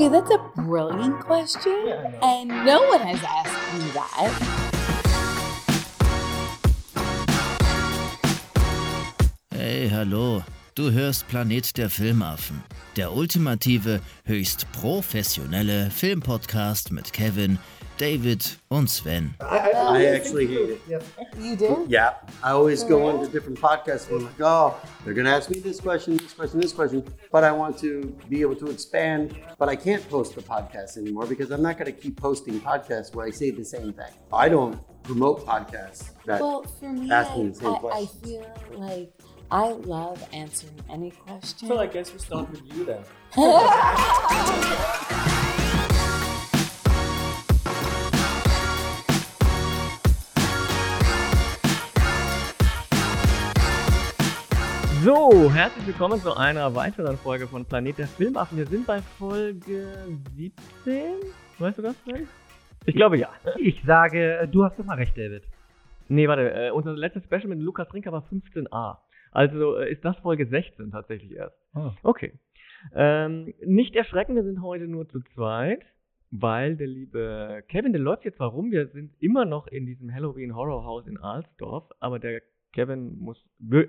Okay, that's a brilliant question, Yeah, and no one has asked me that. Hey, hallo. Du hörst Planet der Filmaffen. Der ultimative, höchst professionelle Filmpodcast mit Kevin, David und Sven. I actually hate it. You do? Yeah, I always go into different podcasts and I'm like, oh, they're gonna ask me this question, this question, this question, but I want to be able to expand. But I can't post the podcast anymore because I'm not gonna keep posting podcasts where I say the same thing. I don't promote podcasts that Well, for me, ask I, me the same I, I feel like I love answering any question. So I guess we start with you then. So, herzlich willkommen zu einer weiteren Folge von Planet der Filmaffen. Wir sind bei Folge 17. Weißt du das, Sven? Ich glaube ja. Ich sage, du hast immer recht, David. Nee, warte, äh, unser letztes Special mit Lukas Trinker war 15a. Also äh, ist das Folge 16 tatsächlich erst. Oh. Okay. Ähm, nicht erschrecken, wir sind heute nur zu zweit, weil der liebe Kevin, der läuft jetzt zwar rum, wir sind immer noch in diesem Halloween Horror House in Alsdorf, aber der Kevin muss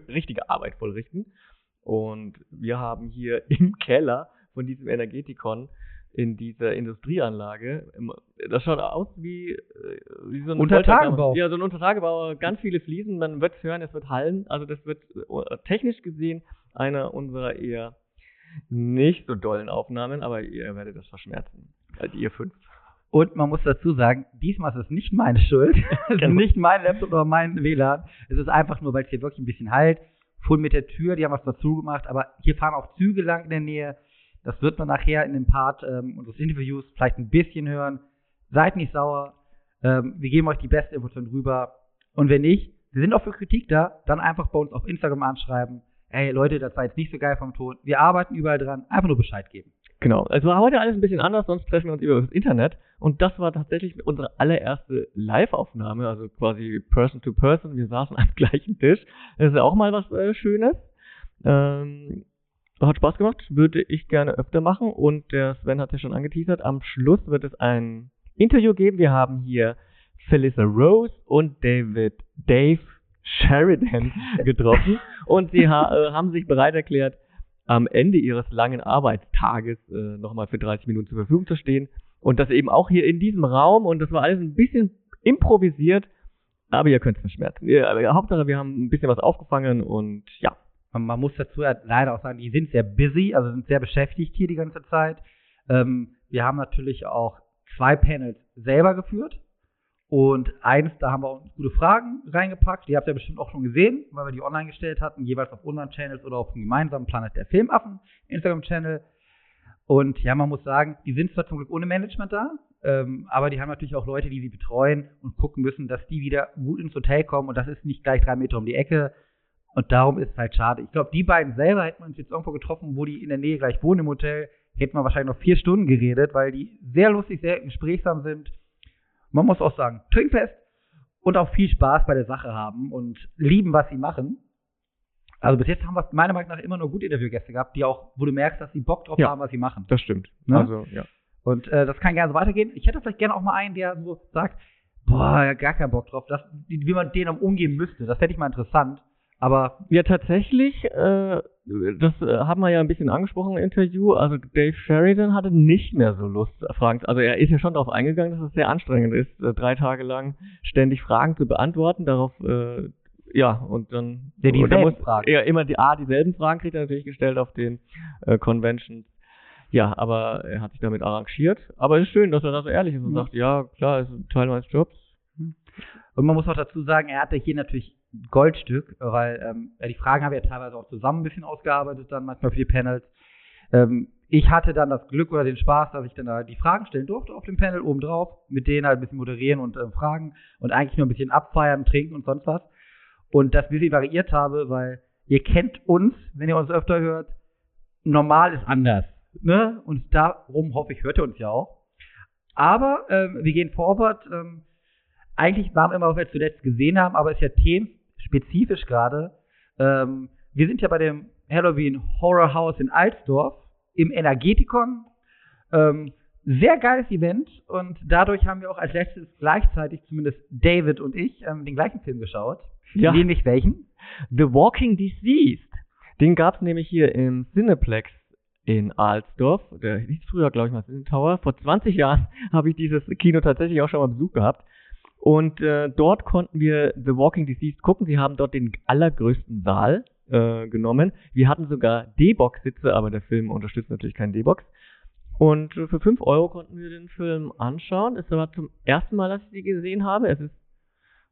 richtige Arbeit vollrichten. Und wir haben hier im Keller von diesem Energetikon in dieser Industrieanlage, das schaut aus wie, äh, wie so ein Untertagebau. Ja, so ein Untertagebau, ganz viele Fliesen, man wird es hören, es wird hallen. Also das wird äh, technisch gesehen einer unserer eher nicht so dollen Aufnahmen, aber ihr werdet das verschmerzen. Also ihr fünf. Und man muss dazu sagen, diesmal ist es nicht meine Schuld. es ist Genau. nicht mein Laptop oder mein WLAN. Es ist einfach nur, weil es hier wirklich ein bisschen halt. Vorhin mit der Tür, die haben was dazu gemacht, aber hier fahren auch Züge lang in der Nähe. Das wird man nachher in dem Part ähm, unseres Interviews vielleicht ein bisschen hören. Seid nicht sauer. Ähm, wir geben euch die beste Information rüber. Und wenn nicht, wir sind auch für Kritik da, dann einfach bei uns auf Instagram anschreiben. Ey Leute, das war jetzt nicht so geil vom Ton. Wir arbeiten überall dran. Einfach nur Bescheid geben. Genau. Es war heute alles ein bisschen anders, sonst treffen wir uns über das Internet. Und das war tatsächlich unsere allererste Live-Aufnahme, also quasi Person to Person. Wir saßen am gleichen Tisch. Das ist ja auch mal was äh, Schönes. Ähm, hat Spaß gemacht, würde ich gerne öfter machen. Und der Sven hat ja schon angeteasert, am Schluss wird es ein Interview geben. Wir haben hier Felissa Rose und David Dave Sheridan getroffen. und sie ha äh, haben sich bereit erklärt, am Ende ihres langen Arbeitstages äh, nochmal für 30 Minuten zur Verfügung zu stehen. Und das eben auch hier in diesem Raum. Und das war alles ein bisschen improvisiert. Aber ihr könnt es verschmerzen. Ihr, aber Hauptsache, wir haben ein bisschen was aufgefangen und ja. Man, man muss dazu ja leider auch sagen, die sind sehr busy, also sind sehr beschäftigt hier die ganze Zeit. Ähm, wir haben natürlich auch zwei Panels selber geführt. Und eins, da haben wir auch gute Fragen reingepackt. Die habt ihr bestimmt auch schon gesehen, weil wir die online gestellt hatten, jeweils auf unseren Channels oder auf dem gemeinsamen Planet der Filmaffen Instagram-Channel. Und ja, man muss sagen, die sind zwar zum Glück ohne Management da, ähm, aber die haben natürlich auch Leute, die sie betreuen und gucken müssen, dass die wieder gut ins Hotel kommen. Und das ist nicht gleich drei Meter um die Ecke. Und darum ist es halt schade. Ich glaube, die beiden selber hätten wir uns jetzt irgendwo getroffen, wo die in der Nähe gleich wohnen im Hotel, hätten wir wahrscheinlich noch vier Stunden geredet, weil die sehr lustig, sehr gesprächsam sind. Man muss auch sagen, trinkfest und auch viel Spaß bei der Sache haben und lieben, was sie machen. Also bis jetzt haben wir meiner Meinung nach immer nur gute Interviewgäste gehabt, die auch, wo du merkst, dass sie Bock drauf Ja. haben, was sie machen. Das stimmt. Ne? Also, ja. Und äh, das kann gerne so weitergehen. Ich hätte vielleicht gerne auch mal einen, der so sagt, boah, ja, gar keinen Bock drauf, das, wie man denen umgehen müsste. Das fände ich mal interessant. Aber Ja, tatsächlich, äh, das äh, haben wir ja ein bisschen angesprochen im Interview. Also Dave Sheridan hatte nicht mehr so Lust, Fragen. Also er ist ja schon darauf eingegangen, dass es sehr anstrengend ist, äh, drei Tage lang ständig Fragen zu beantworten. Darauf, äh, ja, und dann Ja, dieselben und er muss Fragen. er immer die A, dieselben Fragen kriegt er natürlich gestellt auf den äh, Conventions. Ja, aber er hat sich damit arrangiert. Aber es ist schön, dass er da so ehrlich ist und Ja. sagt, ja, klar, ist ein Teil meines Jobs. Und man muss auch dazu sagen, er hatte hier natürlich Goldstück, weil ähm, ja, die Fragen haben wir ja teilweise auch zusammen ein bisschen ausgearbeitet, dann manchmal für die Panels. Ähm, ich hatte dann das Glück oder den Spaß, dass ich dann da die Fragen stellen durfte auf dem Panel oben drauf, mit denen halt ein bisschen moderieren und ähm, fragen und eigentlich nur ein bisschen abfeiern, trinken und sonst was. Und das ein bisschen variiert habe, weil ihr kennt uns, wenn ihr uns öfter hört, normal ist anders. Ne? Und darum hoffe ich, hört ihr uns ja auch. Aber ähm, wir gehen forward. Ähm, eigentlich waren wir immer, was wir zuletzt gesehen haben, aber ist ja themenspezifisch gerade. Ähm, wir sind ja bei dem Halloween Horror House in Alsdorf im Energetikon. Ähm, sehr geiles Event und dadurch haben wir auch als letztes gleichzeitig, zumindest David und ich, ähm, den gleichen Film geschaut. Ja. Nämlich welchen? The Walking Deceased. Den gab es nämlich hier im Cineplex in Alsdorf. Der hieß früher, glaube ich, mal Cine Tower. Vor 20 Jahren habe ich dieses Kino tatsächlich auch schon mal Besuch gehabt. Und äh, dort konnten wir The Walking Deceased gucken. Sie haben dort den allergrößten Saal äh, genommen. Wir hatten sogar D-Box-Sitze, aber der Film unterstützt natürlich keinen D-Box. Und für 5 Euro konnten wir den Film anschauen. Es war zum ersten Mal, dass ich sie gesehen habe. Es ist,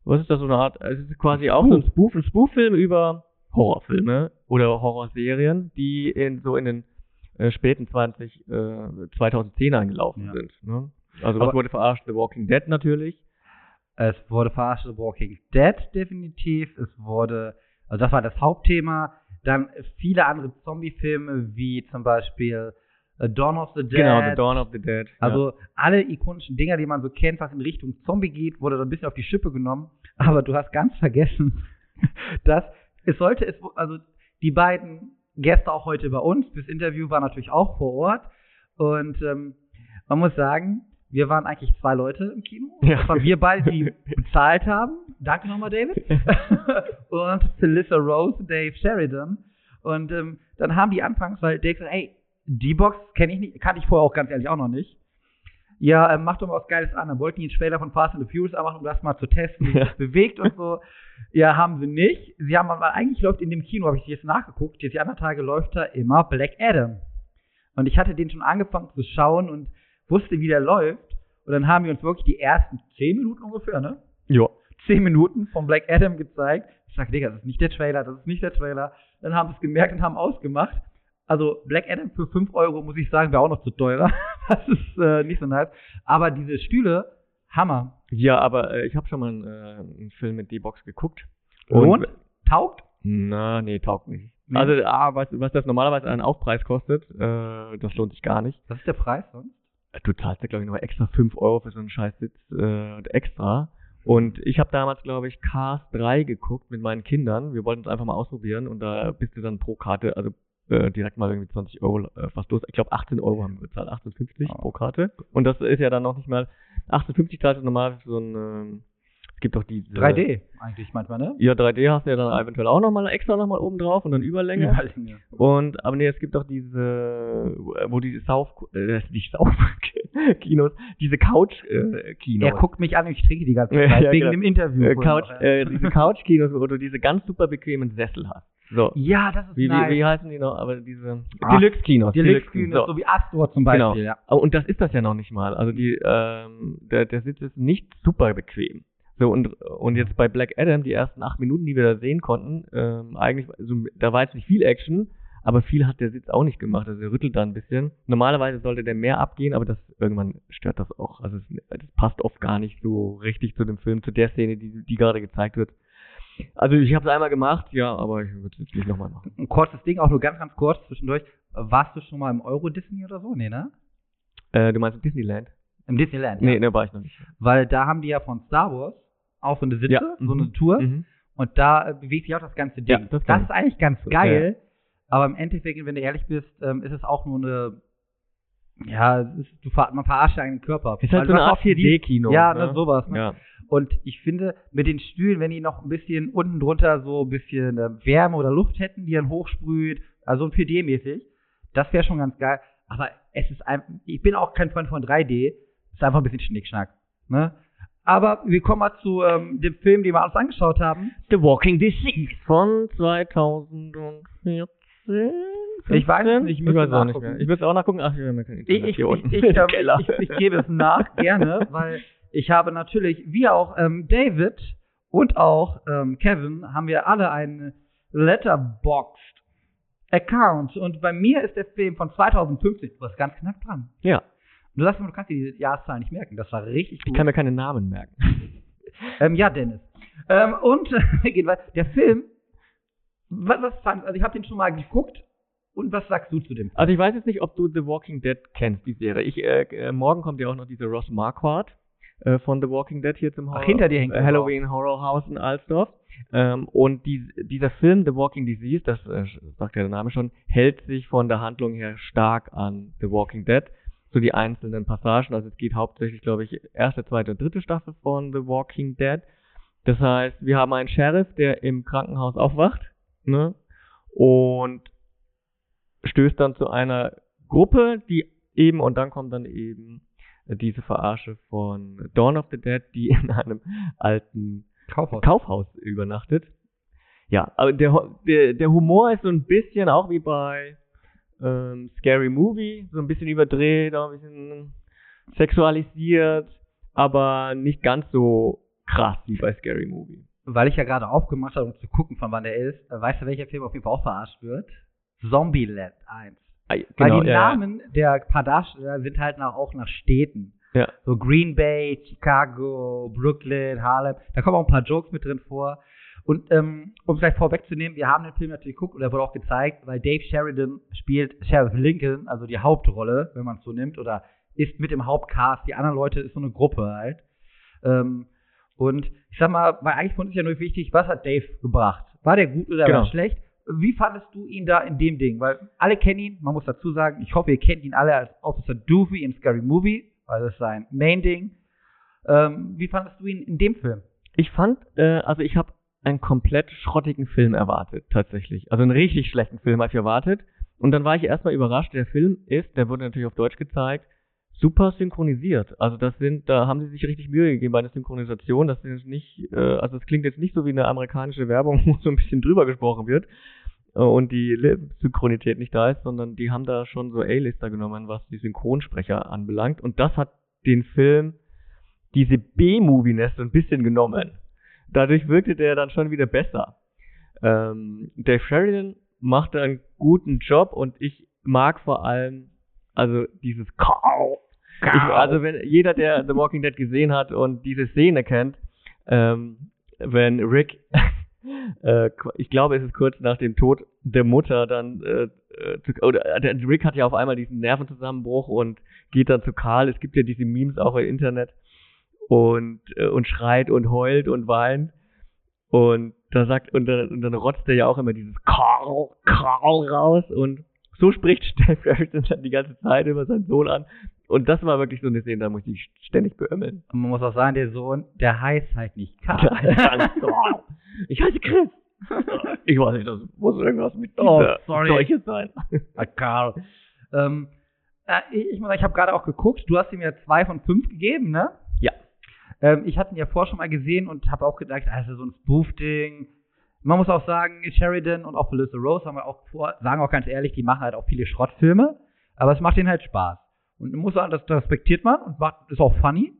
was ist das so eine Art? Es ist quasi auch so ein Spoof, ein Spoof-Film über Horrorfilme oder Horrorserien, die in so in den äh, späten 20, äh, 2010ern gelaufen Ja. sind. Ne? Also was Aber- wurde verarscht? The Walking Dead natürlich. Es wurde verarscht The Walking Dead definitiv. Es wurde, also das war das Hauptthema. Dann viele andere Zombie-Filme, wie zum Beispiel äh, Dawn of the Dead. Genau, The Dawn of the Dead. Also alle ikonischen Dinger, die man so kennt, was in Richtung Zombie geht, wurde so ein bisschen auf die Schippe genommen. Aber du hast ganz vergessen, dass es sollte es, also die beiden Gäste auch heute bei uns, das Interview war natürlich auch vor Ort. Und ähm, man muss sagen, wir waren eigentlich zwei Leute im Kino. Ja. Das waren wir beide, die bezahlt haben. Danke nochmal, David. und Felissa Rose, Dave Sheridan. Und ähm, dann haben die anfangs, weil Dave sagt, ey, die Box kenne ich nicht, kannte ich vorher auch ganz ehrlich auch noch nicht. Ja, ähm, mach doch mal was Geiles an. Dann wollten die einen Trailer von Fast and the Furious anmachen, um das mal zu testen, wie sich das bewegt und so. Ja, haben sie nicht. Sie haben aber eigentlich läuft in dem Kino, habe ich jetzt nachgeguckt, jetzt die anderen Tage läuft da immer Black Adam. Und ich hatte den schon angefangen zu schauen und wusste, wie der läuft. Und dann haben wir uns wirklich die ersten zehn Minuten ungefähr, ne? ja. zehn Minuten von Black Adam gezeigt. Ich sag, Digga, das ist nicht der Trailer, das ist nicht der Trailer. Dann haben sie es gemerkt und haben ausgemacht. Also Black Adam für 5 Euro, muss ich sagen, wäre auch noch zu teurer. Das ist äh, nicht so nice. Aber diese Stühle, Hammer. Ja, aber äh, ich habe schon mal einen, äh, einen Film mit D-Box geguckt. Und? Taugt? Na, nee, taugt nicht. Nee. Also, ah, was, was das normalerweise einen Aufpreis kostet, äh, das lohnt sich gar nicht. Was ist der Preis sonst? Du zahlst ja, glaube ich, noch extra 5 Euro für so einen Scheißsitz äh, extra. Und ich habe damals, glaube ich, Cars 3 geguckt mit meinen Kindern. Wir wollten es einfach mal ausprobieren und da bist du dann pro Karte, also äh, direkt mal irgendwie 20 Euro äh, fast los. Ich glaube 18 Euro haben wir bezahlt, 18,50 Oh. pro Karte. Und das ist ja dann noch nicht mal 18,50 zahlst du normal für so ein, ähm, es gibt doch diese 3D eigentlich manchmal, ne? Ja, 3D hast du ja dann eventuell auch nochmal extra nochmal oben drauf und dann Überlänge. Überlänge. Und, aber nee, es gibt doch diese, wo die Sauf, äh, nicht Sauf-Kinos, diese Couch-Kinos. Er guckt mich an und ich trinke die ganze Ja, Zeit, ja, wegen genau. dem Interview. äh, Couch, ja. äh, diese Couch-Kinos, wo du diese ganz super bequemen Sessel hast. So. ja, das ist Wie, nice. wie, wie heißen die noch? Aber diese Ah, Deluxe-Kinos. Deluxe-Kühne, so. so wie Astor zum Beispiel, Genau. ja. Und das ist das ja noch nicht mal. Also die, ähm, der, der Sitz ist nicht super bequem. So, und, und jetzt bei Black Adam, die ersten acht Minuten, die wir da sehen konnten, ähm, eigentlich, also, da war jetzt nicht viel Action, aber viel hat der Sitz auch nicht gemacht. Also er rüttelt da ein bisschen. Normalerweise sollte der mehr abgehen, aber das irgendwann stört das auch. Also es, das passt oft gar nicht so richtig zu dem Film, zu der Szene, die, die gerade gezeigt wird. Also ich habe es einmal gemacht, ja, aber ich würde es jetzt nicht nochmal machen. Ein kurzes Ding, auch nur ganz, ganz kurz zwischendurch. Warst du schon mal im Euro Disney oder so? Nee, ne? Äh, du meinst Disneyland? Im Disneyland. Nee, ja. ne, war ich noch nicht. Weil da haben die ja von Star Wars auch so eine Sitze, Ja, so eine Tour. Mhm. Und da äh, bewegt sich auch das ganze Ding. Ja, das kann ist eigentlich ganz geil. Ja. Aber im Endeffekt, wenn du ehrlich bist, ähm, ist es auch nur eine. Ja, ist, du ver man verarscht deinen Körper. Ist halt so eine Art auch die- 4D-Kino. Ja, ne, sowas. Ne? Ja. Und ich finde, mit den Stühlen, wenn die noch ein bisschen unten drunter so ein bisschen äh, Wärme oder Luft hätten, die dann hochsprüht, also ein 4D-mäßig, das wäre schon ganz geil. Aber es ist einfach, ich bin auch kein Freund von 3D, es ist einfach ein bisschen Schnickschnack. Ne? Aber wir kommen mal zu ähm, dem Film, den wir uns angeschaut haben. The Walking Disease von 2014. Ich weiß es nicht, ich ich weiß auch nicht mehr. Ich will es auch nachgucken. Ach, wir haben ja kein Ich, Internet ich, hier ich, unten. ich, im ähm, ich, ich gebe es nach, gerne, weil ich habe natürlich, wie auch ähm, David und auch ähm, Kevin, haben wir alle einen Letterboxd Account. Und bei mir ist der Film von 2015, du warst ganz knapp dran. ja, du sagst mir, du kannst dir die Jahreszahl nicht merken. Das war richtig ich gut. kann mir keine Namen merken. ähm, ja, Dennis. Ähm, und weiter. Der Film, was, was fand, also ich habe den schon mal geguckt. Und was sagst du zu dem? Also ich weiß jetzt nicht, ob du The Walking Dead kennst, die Serie. Ich, äh, äh, morgen kommt ja auch noch diese Ross Marquardt äh, von The Walking Dead hier zum Ach, Horror, hinter dir hängt äh, Halloween Horror House in Alsdorf. Ähm, und die, dieser Film The Walking Disease, das äh, sagt ja der Name schon, hält sich von der Handlung her stark an The Walking Dead. So die einzelnen Passagen. Also es geht hauptsächlich, glaube ich, erste, zweite und dritte Staffel von The Walking Dead. Das heißt, wir haben einen Sheriff, der im Krankenhaus aufwacht, ne? Und stößt dann zu einer Gruppe, die eben, und dann kommt dann eben diese Verarsche von Dawn of the Dead, die in einem alten Kaufhaus. Kaufhaus übernachtet. Ja, aber der, der, der Humor ist so ein bisschen auch wie bei ähm, Scary Movie, so ein bisschen überdreht, auch ein bisschen sexualisiert, aber nicht ganz so krass wie bei Scary Movie. Weil ich ja gerade aufgemacht habe, um zu gucken, von wann der ist, äh, weißt du, welcher Film auf jeden Fall auch verarscht wird? Zombieland 1. Ah, Weil genau, die ja, Namen der paar Darsteller sind halt nach, auch nach Städten. Ja. So Green Bay, Chicago, Brooklyn, Harlem. Da kommen auch ein paar Jokes mit drin vor. Und ähm, um es gleich vorwegzunehmen, wir haben den Film natürlich geguckt und er wurde auch gezeigt, weil Dave Sheridan spielt Sheriff Lincoln, also die Hauptrolle, wenn man es so nimmt, oder ist mit im Hauptcast. Die anderen Leute ist so eine Gruppe halt. Ähm, und ich sag mal, weil eigentlich von uns ja nur wichtig, was hat Dave gebracht? War der gut oder Genau. war schlecht? Wie fandest du ihn da in dem Ding? Weil alle kennen ihn, man muss dazu sagen, ich hoffe, ihr kennt ihn alle als Officer Doofy in Scary Movie, weil das ist sein Main-Ding. Ähm, wie fandest du ihn in dem Film? Ich fand, äh, also ich habe einen komplett schrottigen Film erwartet, tatsächlich. Also einen richtig schlechten Film habe ich erwartet. Und dann war ich erstmal überrascht, der Film ist, der wurde natürlich auf Deutsch gezeigt, super synchronisiert. Also das sind, da haben sie sich richtig Mühe gegeben bei der Synchronisation. Das ist nicht, äh, also es klingt jetzt nicht so wie eine amerikanische Werbung, wo so ein bisschen drüber gesprochen wird äh, und die Synchronität nicht da ist, sondern die haben da schon so A-Lister genommen, was die Synchronsprecher anbelangt. Und das hat den Film diese B-Moviness so ein bisschen genommen. Dadurch wirkte der dann schon wieder besser. Ähm, Dave Sheridan machte einen guten Job und ich mag vor allem also dieses. Ich, also wenn jeder, der The Walking Dead gesehen hat und diese Szene kennt, ähm, wenn Rick, äh, ich glaube, es ist kurz nach dem Tod der Mutter dann, äh, äh, zu, oder äh, Rick hat ja auf einmal diesen Nervenzusammenbruch und geht dann zu Karl. Es gibt ja diese Memes auch im Internet und äh, und schreit und heult und weint und da sagt und dann, und dann rotzt er ja auch immer dieses Carl, Carl raus und so spricht Steph Sheridan dann die ganze Zeit über seinen Sohn an. Und das war wirklich so eine Szene, da musste ich ständig beömmeln. Und man muss auch sagen, der Sohn, der heißt halt nicht Karl. ich heiße Chris. Ich weiß nicht, das muss irgendwas mit Oh. Seuche sein. Ah, Karl. Ähm, äh, ich, ich muss sagen, ich habe gerade auch geguckt, du hast ihm ja zwei von fünf gegeben, ne? Ja. Ähm, ich hatte ihn ja vorher schon mal gesehen und habe auch gedacht, also so ein Spoof-Ding. Man muss auch sagen, Sheridan und auch Felissa Rose haben wir auch vor, sagen auch ganz ehrlich, die machen halt auch viele Schrottfilme, aber es macht ihnen halt Spaß. Und man muss sagen, das, das respektiert man und macht, ist auch funny.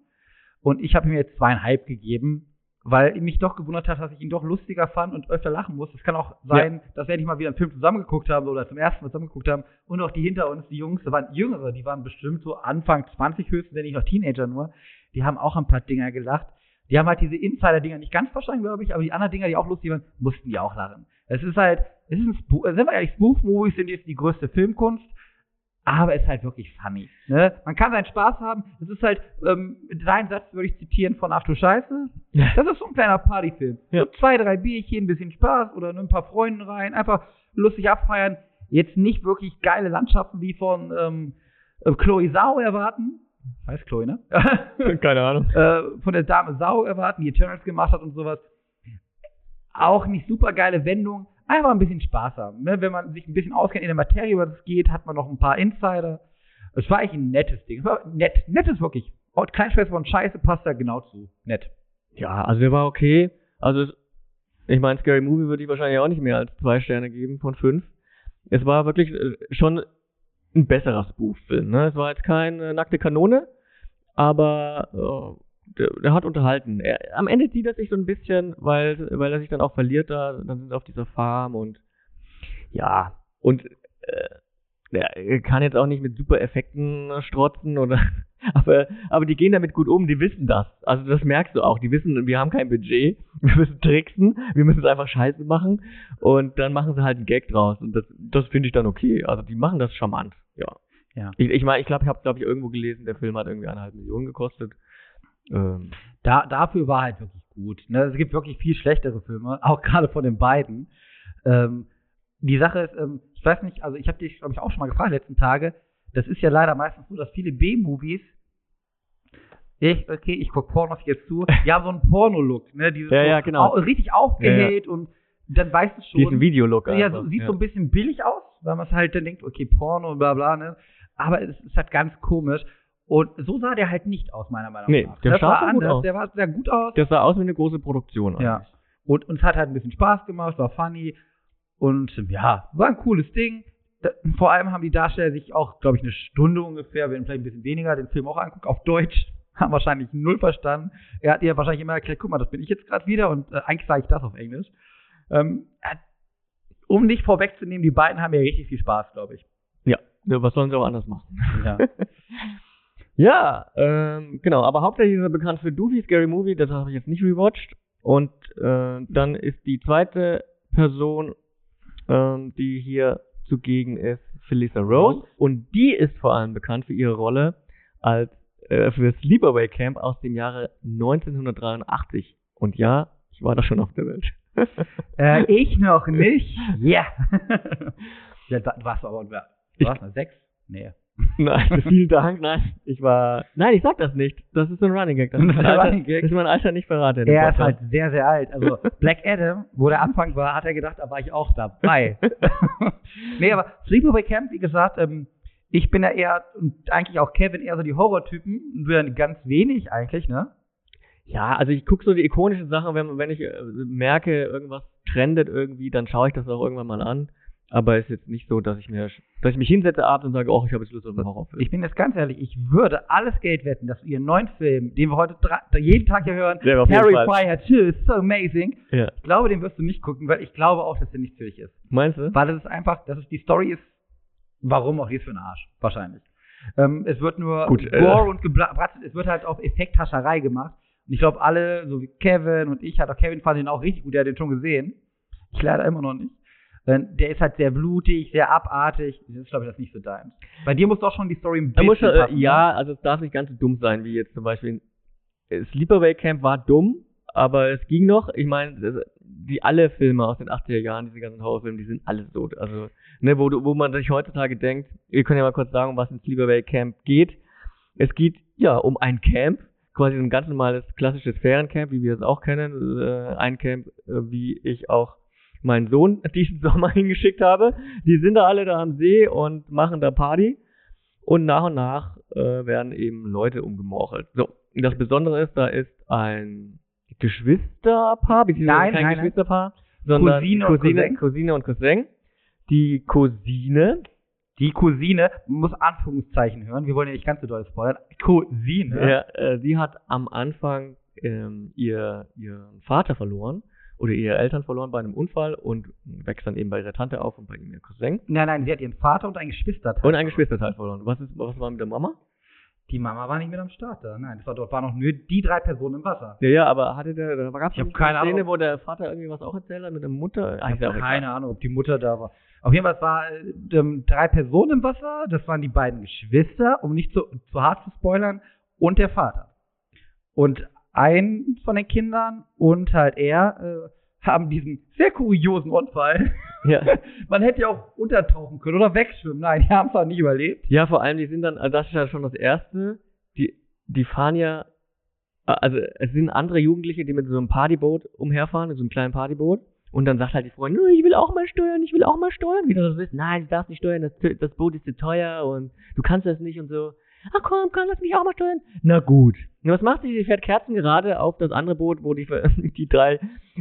Und ich habe ihm jetzt zweieinhalb gegeben, weil ich mich doch gewundert hat, dass ich ihn doch lustiger fand und öfter lachen muss. Es kann auch sein, dass wir nicht mal wieder einen Film zusammengeguckt haben oder zum ersten Mal zusammengeguckt haben und auch die hinter uns, die Jungs, da waren Jüngere, die waren bestimmt so Anfang 20 höchstens, wenn nicht noch Teenager nur, die haben auch ein paar Dinger gelacht. Die haben halt diese Insider-Dinger nicht ganz verstanden, glaube ich, aber die anderen Dinger, die auch lustig waren, mussten die auch lachen. Es ist halt, es ist ein Spoof, sind wir ehrlich, Spoof-Movies sind jetzt die größte Filmkunst, aber es ist halt wirklich funny. Ne? Man kann seinen Spaß haben. Es ist halt, ähm, deinen Satz würde ich zitieren von Ach du Scheiße. Das ist so ein kleiner Partyfilm. Ja. So zwei, drei Bierchen, ein bisschen Spaß oder nur ein paar Freunden rein, einfach lustig abfeiern. Jetzt nicht wirklich geile Landschaften wie von ähm, äh, Chloe Sau erwarten. Heißt Chloe, ne? Keine Ahnung. äh, von der Dame Sau erwarten, die Eternals gemacht hat und sowas. Auch nicht super geile Wendung. Einfach ein bisschen Spaß haben. Ne? Wenn man sich ein bisschen auskennt in der Materie, was es geht, hat man noch ein paar Insider. Es war eigentlich ein nettes Ding. Es war nett. Nett ist wirklich. Und Kleinschwester von Scheiße passt da genau zu. Nett. Ja, also der war okay. Also ich meine, Scary Movie würde ich wahrscheinlich auch nicht mehr als zwei Sterne geben von fünf. Es war wirklich äh, schon ein besserer Spoof-Film. Ne? Es war jetzt keine nackte Kanone, aber äh, der, der hat unterhalten. Er, am Ende zieht er sich so ein bisschen, weil, weil er sich dann auch verliert da, dann sind sie auf dieser Farm und ja, und äh, er kann jetzt auch nicht mit super Effekten strotzen oder aber, aber die gehen damit gut um, die wissen das. Also das merkst du auch. Die wissen, wir haben kein Budget, wir müssen tricksen, wir müssen es einfach scheiße machen und dann machen sie halt einen Gag draus. Und das, das finde ich dann okay. Also die machen das charmant, ja. Ja. Ich ich, mein, ich glaube, ich habe glaube ich irgendwo gelesen, der Film hat irgendwie eineinhalb Millionen gekostet. Ähm, Da, dafür war halt wirklich gut. Ne? Es gibt wirklich viel schlechtere Filme, auch gerade von den beiden. Ähm, die Sache ist, ähm, ich weiß nicht, also ich habe dich, glaube ich, auch schon mal gefragt letzten Tage, das ist ja leider meistens so, dass viele B-Movies ich, okay, ich guck Pornos jetzt zu. Haben so einen Porno-Look, ne? Dieses Ja, ja, genau. au- richtig aufgehellt und dann weißt du schon. Diesen Videolook Ja, einfach. so, sieht so ein bisschen billig aus, weil man es halt dann denkt, okay, Porno und bla bla, ne? Aber es ist halt ganz komisch. Und so sah der halt nicht aus, meiner Meinung Nee, nach. der das sah war schon gut anders, aus. der war sehr gut aus. Das sah aus wie eine große Produktion. ja. eigentlich. Und uns hat halt ein bisschen Spaß gemacht, war funny. Und ja, war ein cooles Ding. Da, vor allem haben die Darsteller sich auch, glaube ich, eine Stunde ungefähr, wenn vielleicht ein bisschen weniger, den Film auch anguckt, auf Deutsch. Haben wahrscheinlich null verstanden. Er hat ihr wahrscheinlich immer erklärt, guck mal, das bin ich jetzt gerade wieder und äh, eigentlich sage ich das auf Englisch. Ähm, um nicht vorwegzunehmen, die beiden haben ja richtig viel Spaß, glaube ich. Ja, ja, was sollen sie auch anders machen? Ja. Ja, ähm, genau, aber hauptsächlich ist er bekannt für Doofy Scary Movie, das habe ich jetzt nicht rewatcht. Und äh, dann ist die zweite Person, ähm, die hier zugegen ist, Felissa Rose. Und die ist vor allem bekannt für ihre Rolle als äh, für Sleepaway Camp aus dem Jahre 1983. Und ja, ich war da schon auf der Welt. äh, ich noch nicht. Ja. ja da, warst du aber? Ich- du sechs? Nee. Nein, vielen Dank, nein. Ich war. Nein, ich sag das nicht. Das ist so ein Running Gag. Das ist Ein Alter, Running Gag. Ist mein Alter nicht verraten. Er ist halt sehr, sehr alt. Also Black Adam, wo der Anfang war, hat er gedacht, da war ich auch dabei. nee, aber Sleepaway Camp, wie gesagt, ähm, ich bin ja eher, und eigentlich auch Kevin, eher so die Horrortypen. Und wir ganz wenig eigentlich, ne? Ja, also ich gucke so die ikonischen Sachen, wenn, wenn ich äh, merke, irgendwas trendet irgendwie, dann schaue ich das auch irgendwann mal an. Aber es ist jetzt nicht so, dass ich mir, dass ich mich hinsetze abends und sage, oh, ich habe jetzt Lust auf einen Horrorfilm. Ich bin jetzt ganz ehrlich, ich würde alles Geld wetten, dass ihr einen neuen Film, den wir heute jeden Tag hier hören, Ja. Terrifier 2 is so amazing. ja. Ich glaube, den wirst du nicht gucken, weil ich glaube auch, dass der nicht für dich ist. Meinst du? Weil es ist einfach, das ist die Story ist, warum auch die ist für ein Arsch, wahrscheinlich. Ähm, es wird nur Gut, äh. Gore und gebratzt, es wird halt auf Effekthascherei gemacht. Und ich glaube, alle, so wie Kevin und ich, hat auch Kevin fand den auch richtig gut, der hat den schon gesehen. Ich leider immer noch nicht. Der ist halt sehr blutig, sehr abartig. Das ist, glaube ich, das nicht so deins. Bei dir muss doch schon die Story ein bisschen muss äh, passen, ne? ja, also es darf nicht ganz so dumm sein, wie jetzt zum Beispiel äh, Sleepaway Camp war dumm, aber es ging noch. Ich meine, die alle Filme aus den 80er Jahren, diese ganzen Horrorfilme, die sind alle so. Also, ne, wo, du- wo man sich heutzutage denkt, ihr könnt ja mal kurz sagen, um was in Sleepaway Camp geht. Es geht ja um ein Camp, quasi ein ganz normales klassisches Feriencamp, wie wir es auch kennen. Äh, ein Camp, äh, wie ich auch meinen Sohn diesen Sommer hingeschickt habe. Die sind da alle da am See und machen da Party. Und nach und nach äh, werden eben Leute umgemorchelt. So, das Besondere ist, da ist ein Geschwisterpaar, beziehungsweise Nein, kein nein, nein. Geschwisterpaar, sondern Cousine und Cousine, Cousin. Cousine und Cousin. Die Cousine, Die Cousine, muss Anführungszeichen hören, wir wollen ja nicht ganz so doll spoilern. Cousine. ja, äh, sie hat am Anfang ähm, ihr, ihren Vater verloren oder ihre Eltern verloren bei einem Unfall und wächst dann eben bei ihrer Tante auf und bei ihrem Cousin. Nein, nein, sie hat ihren Vater und ein Geschwisterteil. Und ein Geschwisterteil verloren. Was, ist, was war mit der Mama? Die Mama war nicht mit am Start da. Nein, das war dort waren noch nur die drei Personen im Wasser. Ja, ja, aber hatte der, da gab es keine Szene, Ahnung. wo der Vater irgendwie was auch erzählt hat mit der Mutter? Ich Ah, habe egal. keine Ahnung, ob die Mutter da war. Auf jeden Fall, es war äh, ähm, drei Personen im Wasser. Das waren die beiden Geschwister, um nicht zu, zu hart zu spoilern, und der Vater. Und ein von den Kindern und halt er äh, haben diesen sehr kuriosen Unfall. Ja. Man hätte ja auch untertauchen können oder wegschwimmen. Nein, die haben es auch nicht überlebt. ja, vor allem, die sind dann, also das ist ja schon das Erste, die, die fahren ja, also es sind andere Jugendliche, die mit so einem Partyboot umherfahren, mit so einem kleinen Partyboot. Und dann sagt halt die Freundin, "Oh, ich will auch mal steuern, ich will auch mal steuern. Wie du das willst, nein, du darfst nicht steuern, das, das Boot ist zu teuer und du kannst das nicht und so. Ach komm, komm, lass mich auch mal steuern. Na gut. Und was macht sie? Sie fährt Kerzen gerade auf das andere Boot, wo die, die drei,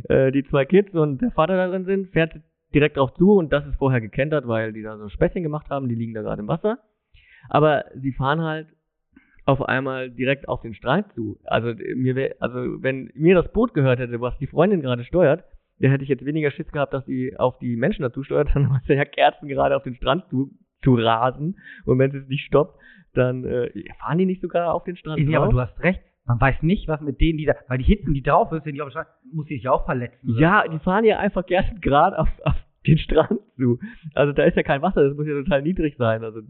äh, die zwei Kids und der Vater da drin sind, fährt direkt drauf zu und das ist vorher gekentert, weil die da so Späßchen gemacht haben, die liegen da gerade im Wasser. Aber sie fahren halt auf einmal direkt auf den Strand zu. Also mir also wenn mir das Boot gehört hätte, was die Freundin gerade steuert, dann hätte ich jetzt weniger Schiss gehabt, dass sie auf die Menschen dazu steuert, dann was ja Kerzen gerade auf den Strand zu, zu rasen. Und wenn sie es nicht stoppt, dann äh, fahren die nicht sogar auf den Strand. Ja, aber du hast recht. Man weiß nicht, was mit denen, die da, weil die hinten, die drauf ist, sind die auf dem Strand, muss die sich auch verletzen. oder Ja, die fahren ja einfach gerne gerade auf, auf den Strand zu. Also da ist ja kein Wasser, das muss ja total niedrig sein. Also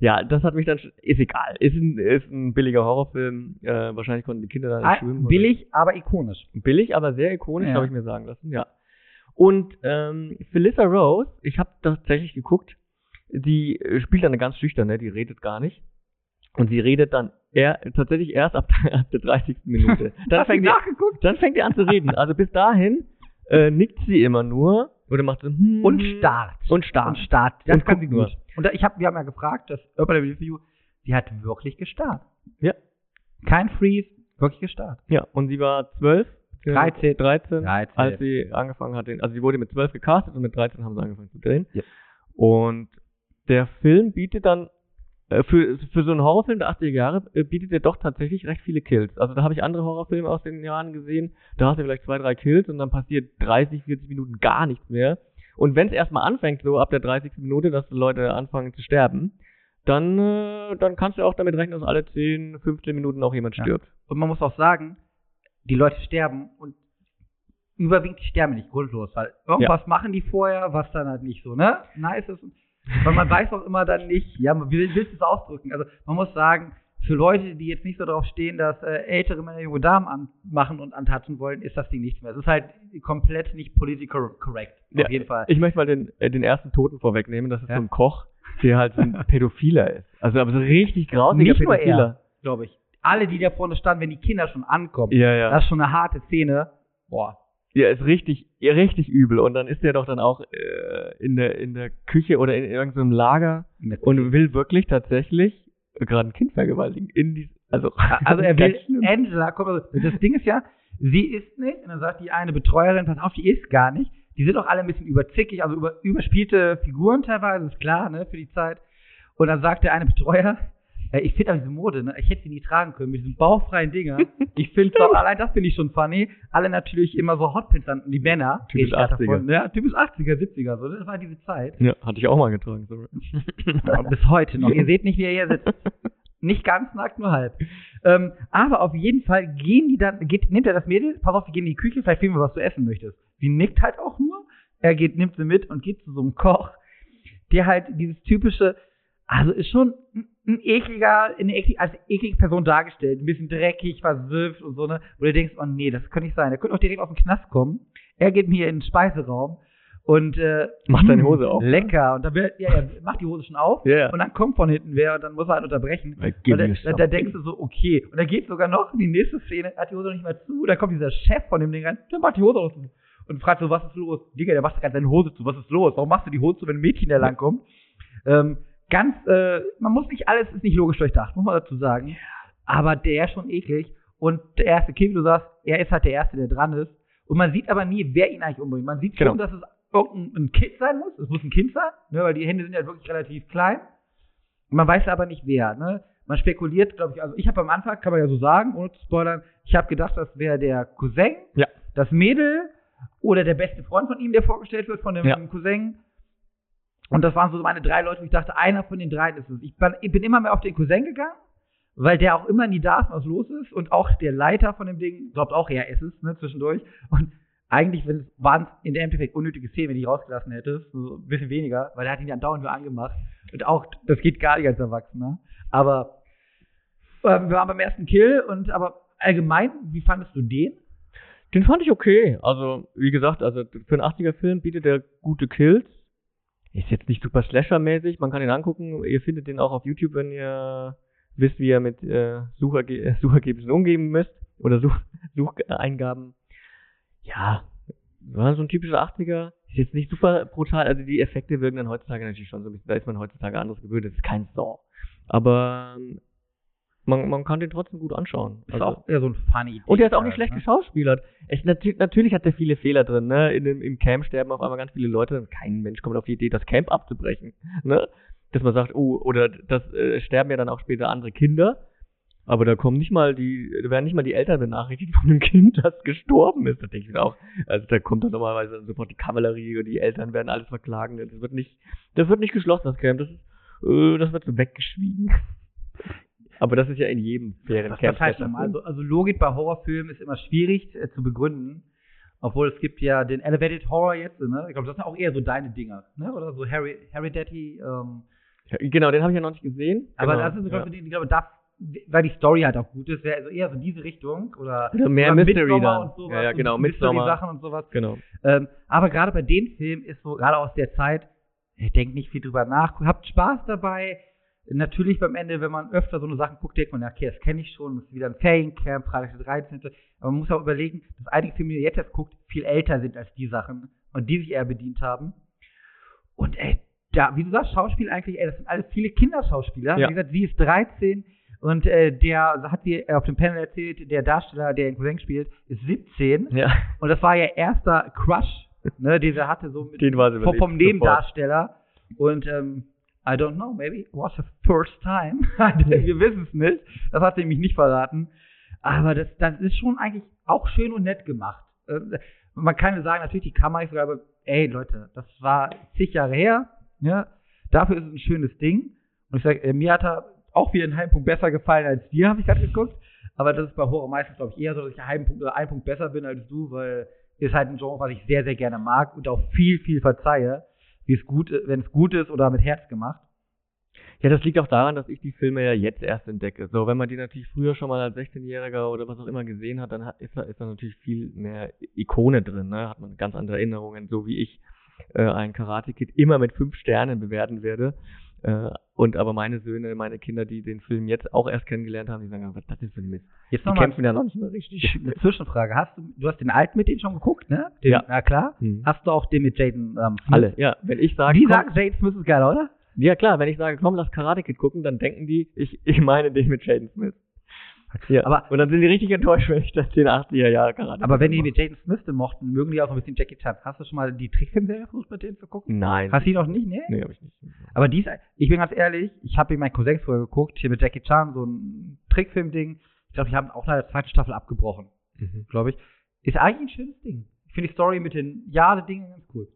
ja, das hat mich dann, ist egal. Ist ein, ist ein billiger Horrorfilm. Äh, wahrscheinlich konnten die Kinder da nicht Ah, schwimmen. oder- billig, aber ikonisch. Billig, aber sehr ikonisch, Ja. habe ich mir sagen lassen, ja. Und ähm, Felissa Rose, ich habe tatsächlich geguckt, die äh, spielt dann ganz schüchterne, die redet gar nicht. Und sie redet dann er, tatsächlich erst ab, ab der 30. Minute. Dann fängt, die, dann fängt die an zu reden. Also bis dahin äh, nickt sie immer nur oder macht so hm, Und Start. und Start. Und Start. Das Und kann sie nur. Und da, ich hab, wir haben ja gefragt, das Urban Review, sie hat wirklich gestartet. Ja. Kein Freeze, wirklich gestartet. Ja, und sie war 12. 13. 13, 13. als sie angefangen hat. Also sie wurde mit 12 gecastet und mit 13 haben sie angefangen zu drehen. Ja. Und der Film bietet dann, äh, für, für so einen Horrorfilm der 80er Jahre, äh, bietet er doch tatsächlich recht viele Kills. Also da habe ich andere Horrorfilme aus den Jahren gesehen, da hast du vielleicht zwei, drei Kills und dann passiert 30, 40 Minuten gar nichts mehr. Und wenn es erstmal anfängt, so ab der 30. Minute, dass die Leute anfangen zu sterben, dann, äh, dann kannst du auch damit rechnen, dass alle 10, 15 Minuten auch jemand Ja. stirbt. Und man muss auch sagen, die Leute sterben und überwiegend die sterben nicht grundlos, weil irgendwas machen die vorher, was dann halt nicht so, ne? Nice ist. Weil man weiß auch immer dann nicht, ja, man will, willst es ausdrücken. Also man muss sagen, für Leute, die jetzt nicht so darauf stehen, dass äh, ältere Männer junge Damen anmachen und antatschen wollen, ist das Ding nichts mehr. Es ist halt komplett nicht political correct. Ja, Auf jeden Fall. Ich möchte mal den, äh, den ersten Toten vorwegnehmen. Das ist Ja. so ein Koch, der halt so ein Pädophiler ist. Also aber so richtig grausiger Nicht nur Pädophiler. er, glaube ich. Alle, die da vorne standen, wenn die Kinder schon ankommen, Ja, ja. das ist schon eine harte Szene. Boah. Ja, ist richtig, ja, richtig übel. Und dann ist er doch dann auch äh, in der in der Küche oder in irgendeinem Lager und will wirklich tatsächlich gerade ein Kind vergewaltigen. In die, also, Also er will. Angela, kommt also, das Ding ist ja, sie isst nicht, und dann sagt die eine Betreuerin, pass auf, die isst gar nicht. Die sind auch alle ein bisschen überzickig, also über, überspielte Figuren teilweise, ist klar, ne, für die Zeit. Und dann sagt der eine Betreuer, ich finde aber diese Mode, ne, ich hätte sie nie tragen können, mit diesen bauchfreien Dinger. Ich finde doch, allein das finde ich schon funny. Alle natürlich immer so Hotpins an, die Männer. Typisch rede ich grad 80er. davon, Ja, typisch 80er, 70er, so, ne, das war diese Zeit. Ja, hatte ich auch mal getragen. So. Und bis heute noch. Ihr seht nicht, wie er hier sitzt. Nicht ganz nackt, nur halb. Ähm, aber auf jeden Fall gehen die dann, geht, nimmt er das Mädel, pass auf, wir gehen in die Küche, vielleicht finden wir, was du essen möchtest. Sie nickt halt auch nur. Er geht, nimmt sie mit und geht zu so einem Koch, der halt dieses typische, also ist schon ein, ein ekliger, eine eklig, als eklige Person dargestellt. Ein bisschen dreckig, versifft und so, ne? Wo du denkst, oh nee, das könnte nicht sein. Er könnte auch direkt auf den Knast kommen. Er geht mir in den Speiseraum und äh, Macht seine mh, Hose auf. Lecker. Und dann wird, ja, er macht die Hose schon auf. Ja. Und dann kommt von hinten wer und dann muss er halt unterbrechen. Da, da, da denkst du so, okay. Und dann geht sogar noch in die nächste Szene, hat die Hose noch nicht mal zu. Dann kommt dieser Chef von dem Ding rein, der macht die Hose zu. Und fragt so, was ist los? Digga, der macht gerade seine Hose zu, was ist los? Warum machst du die Hose zu, wenn ein Mädchen da langkommt? Ähm, ganz, äh, man muss nicht, alles ist nicht logisch durchdacht, muss man dazu sagen. Aber der ist schon eklig. Und der erste Kind, wie du sagst, er ist halt der Erste, der dran ist. Und man sieht aber nie, wer ihn eigentlich umbringt. Man sieht schon, Genau. dass es irgendein ein Kind sein muss. Es muss ein Kind sein, ne, weil die Hände sind ja wirklich relativ klein. Man weiß aber nicht wer. Ne? Man spekuliert, glaube ich, also ich habe am Anfang, kann man ja so sagen, ohne zu spoilern, ich habe gedacht, das wäre der Cousin, Ja. das Mädel oder der beste Freund von ihm, der vorgestellt wird, von dem Ja. Cousin. Und das waren so meine drei Leute, wo ich dachte, einer von den dreien ist es. Ich bin, ich bin immer mehr auf den Cousin gegangen, weil der auch immer nie da ist, was los ist. Und auch der Leiter von dem Ding glaubt auch, er ist es, ne, zwischendurch. Und eigentlich waren es in der Endeffekt unnötige Szenen, wenn die rausgelassen hättest. So ein bisschen weniger, weil er hat ihn ja dauernd nur angemacht. Und auch, das geht gar nicht als Erwachsener. Aber ähm, wir waren beim ersten Kill und aber allgemein, wie fandest du den? Den fand ich okay. Also, wie gesagt, also für einen 80er-Film bietet er gute Kills. Ist jetzt nicht super Slasher-mäßig, man kann ihn angucken. Ihr findet den auch auf YouTube, wenn ihr wisst, wie ihr mit äh, Sucherge äh, Suchergebnissen umgehen müsst. Oder Such Sucheingaben. Ja, war so ein typischer 80er. Ist jetzt nicht super brutal. Also die Effekte wirken dann heutzutage natürlich schon so ein bisschen, da ist man heutzutage anderes gewöhnt. Das ist kein Saw. Aber ähm, man, man kann den trotzdem gut anschauen. Ist Also- auch eher so ein funny und der ist auch nicht schlecht ne? geschauspielert. Es, natür natürlich hat er viele Fehler drin, ne? In dem, Im Camp sterben auf einmal ganz viele Leute und kein Mensch kommt auf die Idee, das Camp abzubrechen. Ne? Dass man sagt, oh, oder das äh, sterben ja dann auch später andere Kinder. Aber da kommen nicht mal die, da werden nicht mal die Eltern benachrichtigt von dem Kind, das gestorben ist. Da denke ich mir auch. Also da kommt dann normalerweise sofort die Kavallerie und die Eltern werden alles verklagen. Das wird nicht, das wird nicht geschlossen, das Camp. Das ist, äh, das wird so weggeschwiegen. Aber das ist ja in jedem fairen Camp. was heißt nochmal? Also, also Logik bei Horrorfilmen ist immer schwierig äh, zu begründen. Obwohl es gibt ja den Elevated Horror jetzt, ne? Ich glaube, das sind auch eher so deine Dinger, ne? Oder so Harry, Harry Daddy. Ähm, Ja, Genau, den habe ich ja noch nicht gesehen. aber genau. das ist, glaube ja. ich, glaube, da, weil die Story halt auch gut ist, wäre also eher so diese Richtung oder, Oder mehr oder Mystery Midsommar dann. und sowas. Ja, ja, genau. Mystery-Sachen und sowas. Genau. Ähm, aber gerade bei den Filmen ist so, gerade aus der Zeit, denkt nicht viel drüber nach, habt Spaß dabei. Natürlich beim Ende, wenn man öfter so eine Sachen guckt, denkt man, okay, das kenne ich schon, das ist wieder ein Feriencamp, Freitag der 13. Aber man muss auch überlegen, dass einige Filme, die jetzt erst guckt, viel älter sind als die Sachen und die sich eher bedient haben. Und ey, da, wie du sagst, Schauspiel eigentlich, ey, das sind alles viele Kinderschauspieler. Ja. Wie gesagt, sie ist 13 und äh, der, hat sie auf dem Panel erzählt, der Darsteller, der in Cousin spielt, ist 17. Ja. Und das war ihr erster Crush, ne, den sie hatte, so mit, Den war sie vom, vom. Nebendarsteller. Und ähm, I don't know, maybe it was the first time. Wir wissen es nicht. Das hat sie nämlich nicht verraten. Aber das, das ist schon eigentlich auch schön und nett gemacht. Äh, man kann sagen, natürlich die Kamera ist sogar, aber ey Leute, das war zig Jahre her. Ja, dafür ist es ein schönes Ding. Und ich sage, äh, mir hat er auch wieder einen halben Punkt besser gefallen als dir, habe ich gerade geguckt. Aber das ist bei Horror meistens, glaube ich, eher so, dass ich einen Punkt oder einen Punkt besser bin als du, weil ist halt ein Genre, was ich sehr, sehr gerne mag und auch viel, viel verzeihe, wie es gut, wenn es gut ist oder mit Herz gemacht. Ja, das liegt auch daran, dass ich die Filme ja jetzt erst entdecke. So, wenn man die natürlich früher schon mal als 16-Jähriger oder was auch immer gesehen hat, dann ist, da, ist da natürlich viel mehr Ikone drin, ne? Hat man ganz andere Erinnerungen, so wie ich äh, ein Karate-Kid immer mit fünf Sternen bewerten werde. Äh, und aber meine Söhne, meine Kinder, die den Film jetzt auch erst kennengelernt haben, die sagen, was das ist für ein Mist. Jetzt Die kämpfen ja noch nicht mal richtig. eine Zwischenfrage. Hast du, du hast den alten mit denen schon geguckt, ne? Den, Ja. Na klar. Hm. Hast du auch den mit Jaden ähm, Smith? Alle, ja. Wenn ich sage, Die komm- sagen, Jaden Smith ist geil, oder? Ja klar, wenn ich sage, komm, lass Karate Kid gucken, dann denken die, ich, ich meine den mit Jaden Smith. Ja. Aber- und dann sind die richtig enttäuscht, wenn ich das den 80er Jahre Karate Aber wenn die mit Jaden Smith den mochten, mögen die auch noch ein bisschen Jackie Chan. Hast du schon mal die Trickfilmserie versucht, mit denen zu gucken? Nein. Hast du die noch nicht, ne? Nee, hab ich nicht. Aber die ist, ich bin ganz ehrlich, ich habe mit meinen Cousins früher geguckt, hier mit Jackie Chan, so ein Trickfilm-Ding. Ich glaube, die haben auch nach der zweiten Staffel abgebrochen, Mhm. glaube ich. Ist eigentlich ein schönes Ding. Ich finde die Story mit den Jade-Dingen ganz cool.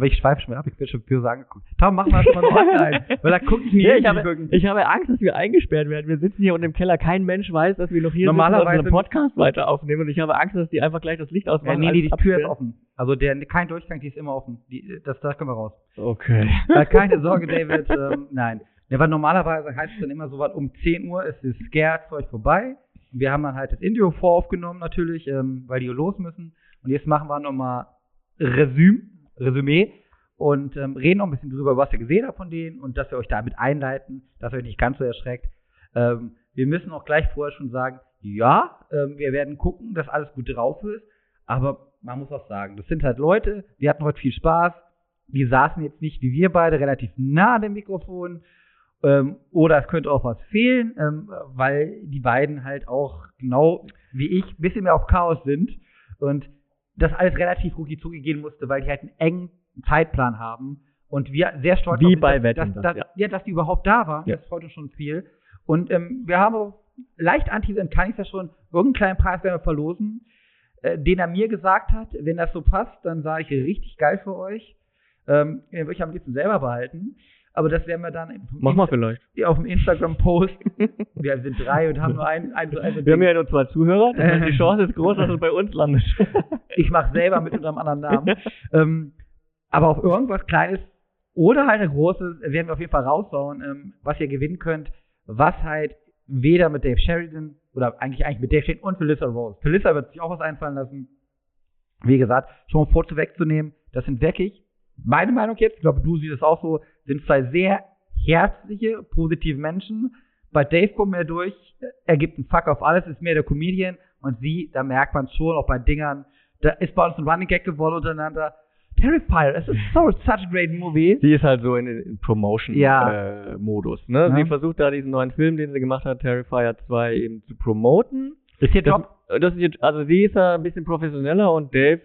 Aber ich schweife schon mal ab, ich bin schon böse angeguckt. Tom, mach mal schon mal noch rein, weil da gucke ich nie Ja, hin, ich, habe, ich habe Angst, dass wir eingesperrt werden. Wir sitzen hier unten im Keller. Kein Mensch weiß, dass wir noch hier Normalerweise- und unseren Podcast weiter aufnehmen. Und ich habe Angst, dass die einfach gleich das Licht Ja, ausmachen. nee, nee, die Tür ist offen. Also der, kein Durchgang, die ist immer offen. Die, das, da können wir raus. Okay. Äh, keine Sorge, David. Ähm, nein. Ja, weil normalerweise heißt es dann immer so was, um 10 Uhr ist das Scare-Zeug vorbei. Wir haben dann halt das Intro voraufgenommen natürlich, ähm, weil die los müssen. Und jetzt machen wir nochmal Resüm, Resümee und ähm, reden noch ein bisschen drüber, was ihr gesehen habt von denen und dass wir euch damit einleiten, dass ihr euch nicht ganz so erschreckt. Ähm, wir müssen auch gleich vorher schon sagen, ja, ähm, wir werden gucken, dass alles gut drauf ist, aber man muss auch sagen, das sind halt Leute, die hatten heute viel Spaß, die saßen jetzt nicht wie wir beide relativ nah an dem Mikrofon. Ähm, oder es könnte auch was fehlen, ähm, weil die beiden halt auch genau wie ich ein bisschen mehr auf Chaos sind und das alles relativ rucki zugi gehen musste, weil die halt einen engen Zeitplan haben und wir sehr stolz Wie sind, bei dass, dass, das, dass, ja. ja, dass die überhaupt da waren. Ja. Das ist heute schon viel. Und ähm, wir haben auch leicht anteasern, kann ich ja schon, irgendeinen kleinen Preis werden wir verlosen, äh, den er mir gesagt hat, wenn das so passt, dann sage ich richtig geil für euch. Ähm, den würde ich am liebsten selber behalten. Aber das werden wir dann Mach mal vielleicht. auf dem Instagram-Post. wir sind drei und haben nur ein, ein, ein, Wir haben ja nur zwei Zuhörer. Das heißt, die Chance ist groß, dass es bei uns landet. Ich mache selber mit unter einem anderen Namen. ähm, aber auf irgendwas Kleines oder halt ein großes werden wir auf jeden Fall raushauen, ähm, was ihr gewinnen könnt, was halt weder mit Dave Sheridan oder eigentlich eigentlich mit Dave Sheridan und Felissa Rose. Felissa wird sich auch was einfallen lassen. Wie gesagt, schon mal vorzuwegzunehmen, das sind wirklich, meine Meinung jetzt, ich glaube, du siehst es auch so, sind zwei sehr herzliche, positive Menschen. Bei Dave kommt mehr durch, er gibt einen Fuck auf alles, ist mehr der Comedian und sie, da merkt man schon, auch bei Dingern, da ist bei uns ein Running Gag geworden untereinander. Terrifier, es ist so such a great movie. Sie ist halt so in, in Ja. Promotion-Modus. ne? Ja. Sie versucht da diesen neuen Film, den sie gemacht hat, Terrifier 2, eben zu promoten. Ist ihr Das, Job? das ist jetzt, also sie ist da ein bisschen professioneller und Dave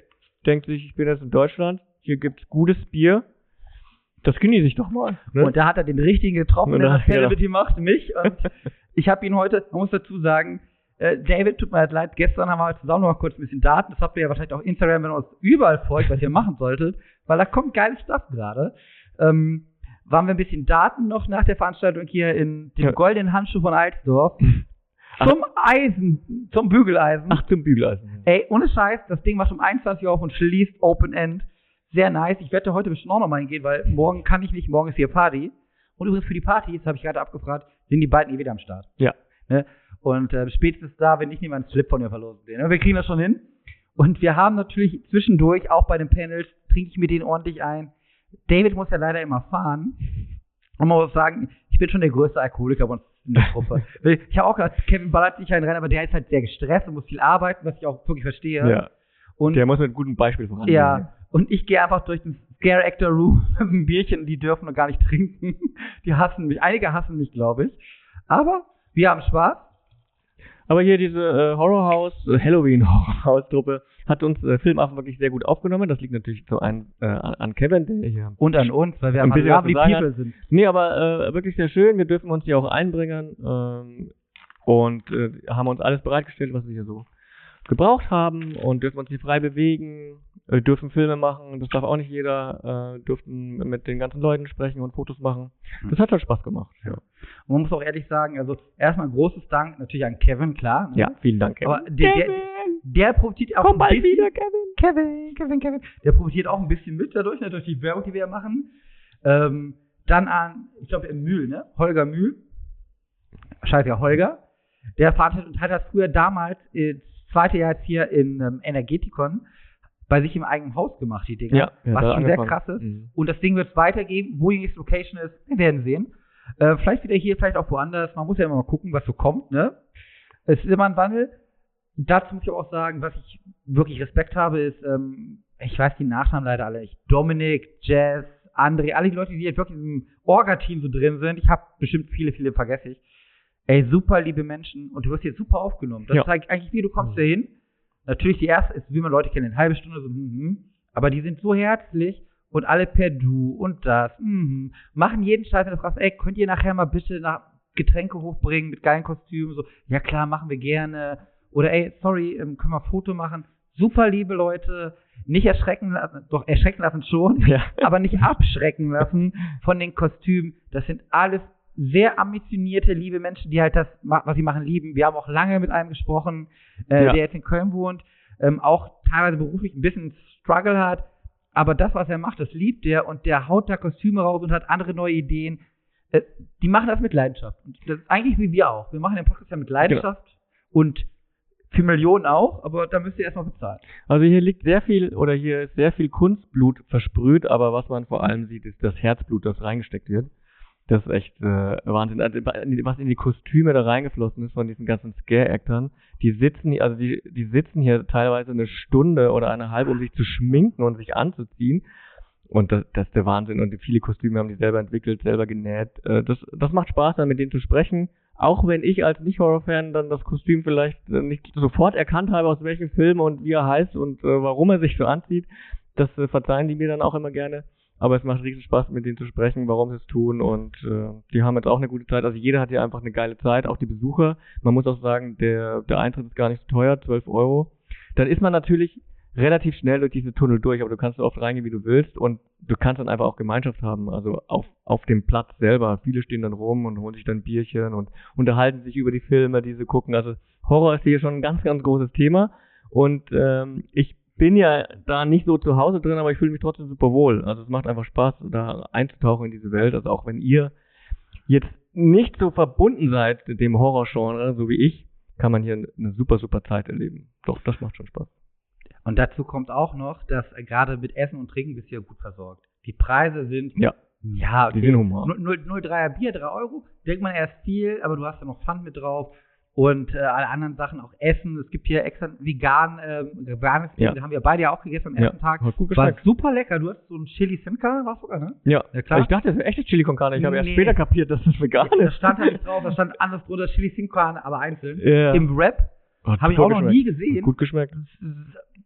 denkt sich, ich bin jetzt in Deutschland, hier gibt's gutes Bier. Das genieße ich doch mal. Ne? Und da hat er den richtigen getroffen, Und der genau. mit ihm macht, mich. Und ich habe ihn heute, man muss dazu sagen, äh, David, tut mir halt leid, gestern haben wir halt zusammen noch mal kurz ein bisschen Daten. Das habt ihr ja wahrscheinlich auch Instagram, wenn ihr uns überall folgt, was ihr machen solltet, weil da kommt geiles Stuff gerade. Ähm, waren wir ein bisschen Daten noch nach der Veranstaltung hier in dem Ja. goldenen Handschuh von Alsdorf. Ach. Zum Eisen, zum Bügeleisen. Ach, zum Bügeleisen. Ey, ohne Scheiß, das Ding macht um 21 Uhr auf und schließt Open End. Sehr nice. Ich werde heute bestimmt auch noch mal hingehen, weil morgen kann ich nicht, morgen ist hier Party. Und übrigens für die Party, das habe ich gerade abgefragt, sind die beiden eh wieder am Start. Ja. Ne? Und äh, spätestens da, wenn ich nicht mal einen Slip von ihr verlosen will. Ne? Wir kriegen das schon hin. Und wir haben natürlich zwischendurch, auch bei den Panels, trinke ich mir den ordentlich ein. David muss ja leider immer fahren. Und man muss sagen, ich bin schon der größte Alkoholiker bei uns in der Gruppe. ich habe auch gesagt, Kevin ballert sich einen rein, aber der ist halt sehr gestresst und muss viel arbeiten, was ich auch wirklich verstehe. Ja. Und Der muss mit gutem Beispiel vorangehen. ja, und ich gehe einfach durch den Scare Actor Room mit einem Bierchen, die dürfen noch gar nicht trinken. Die hassen mich. Einige hassen mich, glaube ich. Aber wir haben Spaß. Aber hier diese äh, Horror House, äh, Halloween Horror House Truppe hat uns äh, Filmaffen wirklich sehr gut aufgenommen. Das liegt natürlich zum einen äh, an, Kevin, der hier. Und an uns, weil wir Ein bisschen zu sagen people sind. Nee, aber äh, wirklich sehr schön. Wir dürfen uns hier auch einbringen ähm, und äh, haben uns alles bereitgestellt, was wir hier so gebraucht haben und dürfen uns hier frei bewegen, äh, dürfen Filme machen. Das darf auch nicht jeder. Äh, dürften mit den ganzen Leuten sprechen und Fotos machen. Das hat schon Spaß gemacht. Ja, Und man muss auch ehrlich sagen, also erstmal großes Dank natürlich an Kevin, klar. ne? ja vielen Dank. Kevin. Aber der, der, der profitiert auch Komm ein bald bisschen, wieder, Kevin. Kevin, Kevin, Kevin. Der profitiert auch ein bisschen mit dadurch, ne, durch die Werbung, die wir machen. Ähm, dann an, ich glaube, im Mühl, ne? Holger Mühl. Scheiße, ja, Holger. Der veranstaltet und hat das früher damals, zweite Jahr jetzt hier in ähm, Energetikon, bei sich im eigenen Haus gemacht, die Dinge. Ja, ja, was schon sehr angefangen. krass ist. Mhm. Und das Ding wird es weitergeben. Wo die nächste Location ist, wir werden sehen. Äh, vielleicht wieder hier, vielleicht auch woanders. Man muss ja immer mal gucken, was so kommt, ne? Es ist immer ein Wandel. Dazu muss ich auch sagen, was ich wirklich Respekt habe, ist, ähm, ich weiß die Nachnamen leider alle nicht. Dominik, Jazz, André, alle die Leute, die jetzt wirklich im Orga-Team so drin sind. Ich habe bestimmt viele, viele vergesse ich. Ey, super liebe Menschen und du wirst hier super aufgenommen. Das Ja. zeigt eigentlich, wie du kommst hier hin. Natürlich die erste ist, wie man Leute kennt, eine halbe Stunde so, mhm. aber die sind so herzlich und alle per Du und das, mhm. machen jeden Scheiß, wenn du fragst, ey, könnt ihr nachher mal bitte nach Getränke hochbringen mit geilen Kostümen, so, ja klar, machen wir gerne. Oder ey, sorry, ähm, können wir ein Foto machen? Super liebe Leute, nicht erschrecken lassen, doch erschrecken lassen schon, Ja. aber nicht abschrecken lassen von den Kostümen. Das sind alles sehr ambitionierte, liebe Menschen, die halt das, was sie machen, lieben. Wir haben auch lange mit einem gesprochen, äh, Ja. der jetzt in Köln wohnt, ähm, auch teilweise beruflich ein bisschen Struggle hat. Aber das, was er macht, das liebt er und der haut da Kostüme raus und hat andere neue Ideen. Äh, die machen das mit Leidenschaft. Und das ist eigentlich wie wir auch. Wir machen den Podcast ja mit Leidenschaft und für Millionen auch, aber da müsst ihr erstmal bezahlen. Also hier liegt sehr viel oder hier ist sehr viel Kunstblut versprüht, aber was man vor allem sieht, ist das Herzblut, das reingesteckt wird. Das ist echt äh, Wahnsinn. Also, was in die Kostüme da reingeflossen ist von diesen ganzen Scare-Actern. Die sitzen hier, also die, die sitzen hier teilweise eine Stunde oder eine halbe, um sich zu schminken und sich anzuziehen. Und das, das ist der Wahnsinn. Und viele Kostüme haben die selber entwickelt, selber genäht. Äh, das, das macht Spaß, dann mit denen zu sprechen. Auch wenn ich als Nicht-Horror-Fan dann das Kostüm vielleicht äh, nicht sofort erkannt habe, aus welchem Film und wie er heißt und äh, warum er sich so anzieht. Das äh, verzeihen die mir dann auch immer gerne. Aber es macht riesen Spaß, mit denen zu sprechen, warum sie es tun. Und äh, die haben jetzt auch eine gute Zeit. Also jeder hat hier einfach eine geile Zeit, auch die Besucher. Man muss auch sagen, der, der Eintritt ist gar nicht so teuer, 12 Euro. Dann ist man natürlich relativ schnell durch diese Tunnel durch, aber du kannst so oft reingehen, wie du willst. Und du kannst dann einfach auch Gemeinschaft haben, also auf, auf dem Platz selber. Viele stehen dann rum und holen sich dann Bierchen und unterhalten sich über die Filme, die sie gucken. Also Horror ist hier schon ein ganz, ganz großes Thema. Und ähm, ich bin ja da nicht so zu Hause drin, aber ich fühle mich trotzdem super wohl. Also es macht einfach Spaß, da einzutauchen in diese Welt. Also auch wenn ihr jetzt nicht so verbunden seid mit dem Horrorgenre, so wie ich, kann man hier eine super, super Zeit erleben. Doch, das macht schon Spaß. Und dazu kommt auch noch, dass gerade mit Essen und Trinken bist du ja gut versorgt. Die Preise sind, Ja, ja, die sind human. 0,3er Bier, 3 Euro. Denkt man erst viel, aber du hast ja noch Pfand mit drauf. Und äh, alle anderen Sachen, auch Essen. Es gibt hier extra vegan, ähm, veganes Bier. Ja. Da haben wir beide ja auch gegessen am Ja, ersten Tag. hat gut War geschmeckt. super lecker. Du hast so ein Chili Sin Carne, war sogar, ne? Ja, Ja, klar. Ich dachte, das wäre echtes Chili con Carne. Ich habe erst Nee. später kapiert, dass das vegan Da ist. stand da nicht drauf, da stand anders drunter Chili Sin Carne, aber einzeln. Ja. Im Wrap habe ich auch noch geschmeckt. nie gesehen. Hat Gut geschmeckt.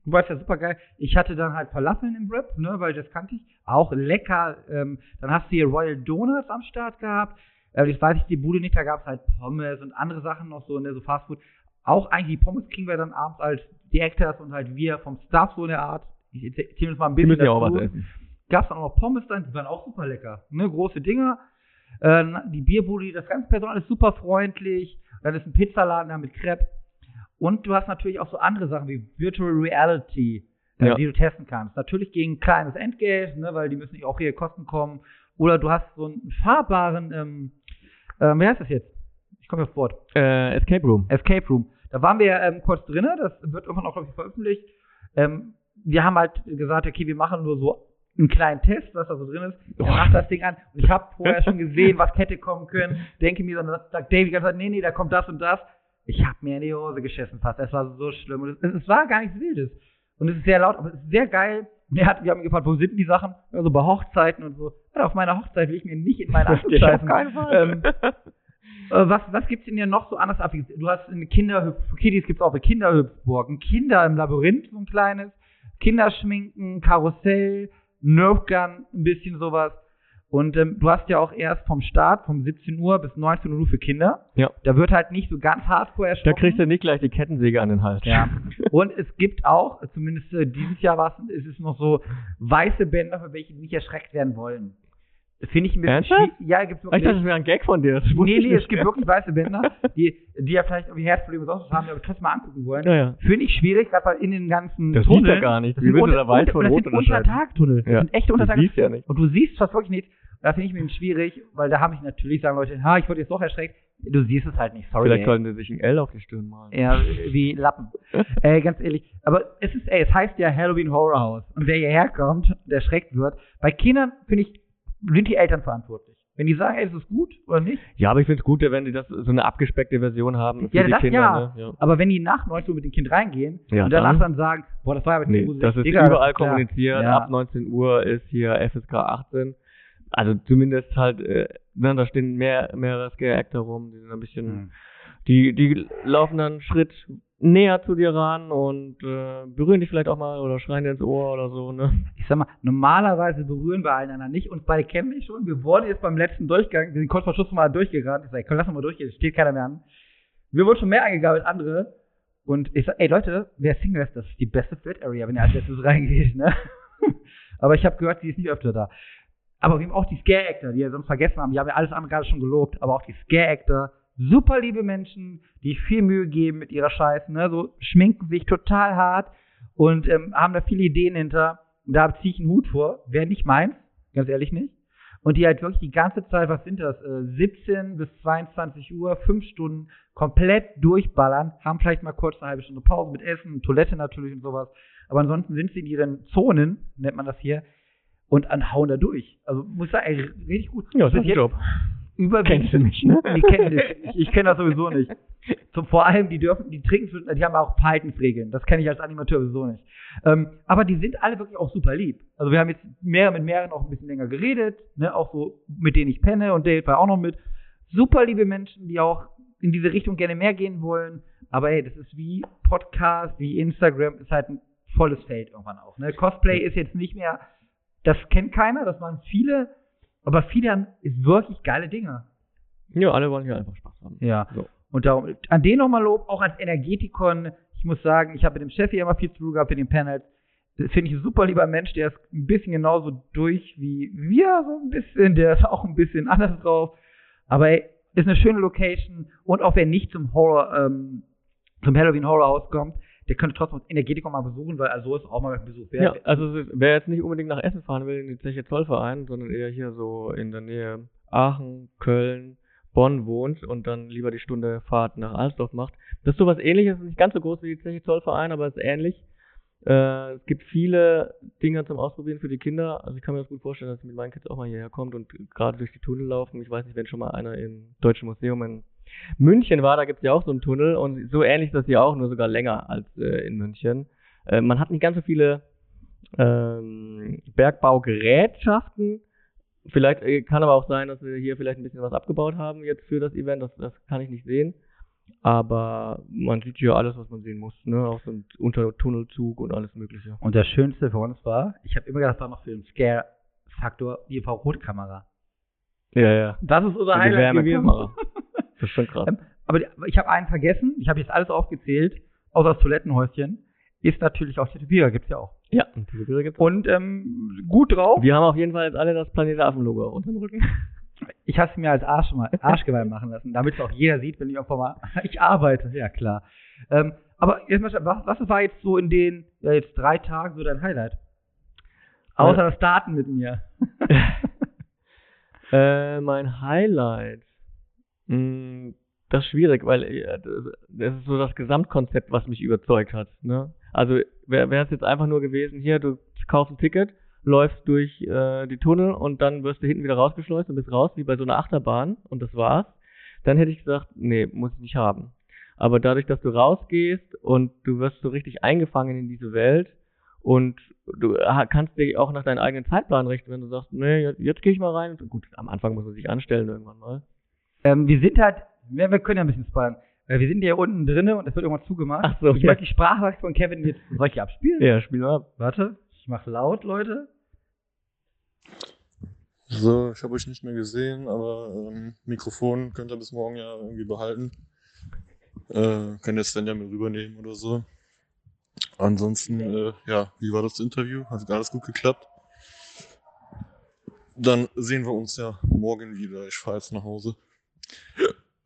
Du weißt ja super geil. Ich hatte dann halt Falafeln im Wrap, ne, weil das kannte ich. Auch lecker. Ähm, dann hast du hier Royal Donuts am Start gehabt. Äh, weiß ich, die Bude nicht, da gab es halt Pommes und andere Sachen noch so, ne, so Fastfood. Auch eigentlich die Pommes kriegen wir dann abends als die Actors und halt wir vom Staff so in der Art. Ich erzähle uns mal ein Die bisschen müssen ja auch was essen. Gab es dann auch noch Pommes dann, die waren auch super lecker. Ne, große Dinger. Äh, die Bierbude, das ganze Personal ist super freundlich. Dann ist ein Pizzaladen da mit Crepe. Und du hast natürlich auch so andere Sachen wie Virtual Reality, äh, Ja. die du testen kannst. Natürlich gegen ein kleines Entgelt, ne, weil die müssen nicht auch ihre Kosten kommen. Oder du hast so einen fahrbaren, ähm, äh, wie heißt das jetzt? Ich komme auf Wort. Äh, Escape Room. Escape Room. Da waren wir ähm, kurz drinne, das wird irgendwann auch, glaube ich, veröffentlicht. Ähm, wir haben halt gesagt, okay, wir machen nur so einen kleinen Test, was da so drin ist. Er macht das Ding an und ich habe vorher schon gesehen, was hätte kommen können. Denke mir, dann sagt Davy ganz nee, nee, da kommt das und das. Ich habe mir in die Hose geschissen fast. Es war so schlimm. Und es, es war gar nichts Wildes. Und es ist sehr laut, aber es ist sehr geil. Und er hat, wir haben gefragt, wo sind denn die Sachen? Also bei Hochzeiten und so. Ja, auf meiner Hochzeit will ich mir nicht in meine Akte Ich auf scheißen. keinen Fall. Ähm, äh, was, was gibt's denn hier noch so anders ab? Du hast eine Kinderhüpf, für Kiddies gibt's auch eine Kinderhüpfburg, ein Kinder im Labyrinth, so ein kleines, Kinderschminken, Karussell, Nerfgun, ein bisschen sowas. Und ähm, du hast ja auch erst vom Start, vom 17 Uhr bis 19 Uhr für Kinder. Ja. Da wird halt nicht so ganz hardcore Da erschrocken. kriegst du nicht gleich die Kettensäge an den Hals. Ja. Und es gibt auch, zumindest äh, dieses Jahr war es, ist es noch so, weiße Bänder, für welche nicht erschreckt werden wollen. Das finde ich ein bisschen schwierig. Ja, gibt's Ich wirklich. dachte, das wäre ein Gag von dir. Das Nee, ich nee, es gibt wirklich weiße Bänder, die, die ja vielleicht irgendwie Herzprobleme sonst was haben, die aber trotzdem mal angucken wollen. Ja, ja. Finde ich schwierig, gerade weil in den ganzen Das siehst du Tunneln. ja gar nicht. Das Wie sind du unter- da von das sind? Untertagtunnel. Das Ja. sind echte Du Untertagtunnel. siehst ja nicht. Und du siehst fast wirklich nichts. Da finde ich mir schwierig, weil da habe ich natürlich, sagen Leute, ha, ich wurde jetzt doch erschreckt. Du siehst es halt nicht, sorry. Vielleicht sollten sie sich ein L auf die Stirn malen. Ja, wie Lappen. äh, ganz ehrlich. Aber es ist, ey, es heißt ja Halloween Horror House. Und wer hierher kommt und erschreckt wird, bei Kindern, finde ich, sind die Eltern verantwortlich. Wenn die sagen, ey, ist es gut oder nicht? Ja, aber ich finde es gut, wenn die das so eine abgespeckte Version haben für Ja, die das Kinder. ja. Ne? ja. Aber wenn die nach 19 Uhr mit dem Kind reingehen Ja, und danach dann- dann, sagen, boah, das war aber Nee, gruselig. das ist Digga, überall kommuniziert. Ja. Ab 19 Uhr ist hier FSK 18. Also zumindest halt, äh, ne, da stehen mehr, mehrere Scare-Actor rum, die sind ein bisschen, Hm. die, die laufen dann Schritt näher zu dir ran und äh, berühren dich vielleicht auch mal oder schreien dir ins Ohr oder so, ne? Ich sag mal, normalerweise berühren wir einander nicht. Uns beide kennen wir schon. Wir wurden jetzt beim letzten Durchgang, wir sind kurz vor Schluss mal durchgerannt. Ich sag, komm, lass uns mal durchgehen, steht keiner mehr an. Wir wurden schon mehr angegangen als andere. Und ich sag, ey Leute, wer Single ist, das ist die beste Flat Area, wenn ihr als letztes reingeht, ne? Aber ich habe gehört, die ist nicht öfter da. Aber wir haben auch die Scare-Actor, die wir sonst vergessen haben. Die haben ja alles andere gerade schon gelobt, aber auch die Scare-Actor. Super liebe Menschen, die viel Mühe geben mit ihrer Scheiße, ne? So schminken sich total hart und ähm, haben da viele Ideen hinter. Und da ziehe ich einen Hut vor. Wäre nicht meins, ganz ehrlich nicht. Und die halt wirklich die ganze Zeit, was sind das, äh, 17 bis 22 Uhr, fünf Stunden komplett durchballern, haben vielleicht mal kurz eine halbe Stunde Pause mit Essen, Toilette natürlich und sowas. Aber ansonsten sind sie in ihren Zonen, nennt man das hier, und an hauen da durch. Also muss ich sagen, ey, richtig gut. Ja, das ist ein Job. Überwiegend. Kennst du mich, ne? Nee, kenn ich, ich, ich kenne das sowieso nicht. So, vor allem, die dürfen, die trinken, die haben auch Verhaltensregeln. Das kenne ich als Animateur sowieso nicht. Ähm, aber die sind alle wirklich auch super lieb. Also wir haben jetzt mehr mit mehreren auch ein bisschen länger geredet, ne, auch so, mit denen ich penne und Dave war auch noch mit. Super liebe Menschen, die auch in diese Richtung gerne mehr gehen wollen. Aber hey, das ist wie Podcast, wie Instagram, ist halt ein volles Feld irgendwann auch. Ne? Cosplay ist jetzt nicht mehr, das kennt keiner, das waren viele, aber viele haben ist wirklich geile Dinge. Ja, alle wollen hier einfach Spaß haben. Ja. So. Und darum, an den nochmal Lob, auch als Energetikon. Ich muss sagen, ich habe mit dem Chef hier immer viel zu tun gehabt in den Panels. Finde ich ein super lieber Mensch, der ist ein bisschen genauso durch wie wir, so ein bisschen. Der ist auch ein bisschen anders drauf. Aber ey, ist eine schöne Location. Und auch wer nicht zum Horror, ähm, zum Halloween Horror House kommt, der könnte trotzdem das Energetikon mal besuchen, weil also ist auch mal ein Besuch Ja, wert. also wer jetzt nicht unbedingt nach Essen fahren will in die Zeche Zollverein, sondern eher hier so in der Nähe Aachen, Köln, Bonn wohnt und dann lieber die Stunde Fahrt nach Alsdorf macht. Das ist sowas ähnliches, nicht ganz so groß wie die Zeche Zollverein, aber es ist ähnlich. Äh, es gibt viele Dinge zum Ausprobieren für die Kinder. Also ich kann mir das gut vorstellen, dass mit meinen Kids auch mal hierher kommt und gerade durch die Tunnel laufen. Ich weiß nicht, wenn schon mal einer im Deutschen Museum in München war, da gibt es ja auch so einen Tunnel und so ähnlich ist das hier auch, nur sogar länger als äh, in München. Äh, man hat nicht ganz so viele ähm, Bergbaugerätschaften. Vielleicht äh, kann aber auch sein, dass wir hier vielleicht ein bisschen was abgebaut haben jetzt für das Event. Das, das kann ich nicht sehen. Aber man sieht hier alles, was man sehen muss. Ne? Auch so ein Untertunnelzug und alles Mögliche. Und das Schönste für uns war, ich habe immer gedacht, das war noch für den Scare-Faktor die Infrarotkamera. Ja, ja. Das ist unser Highlight gewesen. Das ist schon krass. Ähm, Aber ich habe einen vergessen. Ich habe jetzt alles aufgezählt, außer das Toilettenhäuschen. Ist natürlich auch Tätowierer, gibt's ja auch. Ja, Bilder gibt's. Und ähm, gut drauf. Wir haben auf jeden Fall jetzt alle das Planet Affen-Logo auf unserem Rücken. Ich habe es mir als Arsch mal, Arschgeweih machen lassen, damit es auch jeder sieht, wenn ich irgendwann mal. Ich arbeite, ja klar. Ähm, aber jetzt mal, was, was war jetzt so in den ja, jetzt drei Tagen so dein Highlight? Außer das Starten mit mir. Äh, mein Highlight. Mh, das ist schwierig, weil äh, das ist so das Gesamtkonzept, was mich überzeugt hat. Ne? Also wäre es jetzt einfach nur gewesen, hier, du kaufst ein Ticket, läufst durch äh, die Tunnel und dann wirst du hinten wieder rausgeschleust und bist raus, wie bei so einer Achterbahn und das war's, dann hätte ich gesagt, nee, muss ich nicht haben. Aber dadurch, dass du rausgehst und du wirst so richtig eingefangen in diese Welt und du ha- kannst dir auch nach deinem eigenen Zeitplan richten, wenn du sagst, nee, jetzt, jetzt gehe ich mal rein. Gut, am Anfang muss man sich anstellen irgendwann mal. Ähm, wir sind halt, wir, wir können ja ein bisschen spoilern. Äh, wir sind ja unten drinne und es wird irgendwann zugemacht. Ach so, ich ja. möchte die Sprachnachricht von Kevin jetzt. Soll ich die abspielen? Ja, spiel mal ab. Warte, ich mach laut, Leute. So, ich habe euch nicht mehr gesehen, aber ähm, Mikrofon könnt ihr bis morgen ja irgendwie behalten. Äh, könnt ihr Sven ja mit rübernehmen oder so. Ansonsten, äh, ja, wie war das Interview? Hat alles gut geklappt? Dann sehen wir uns ja morgen wieder. Ich fahre jetzt nach Hause.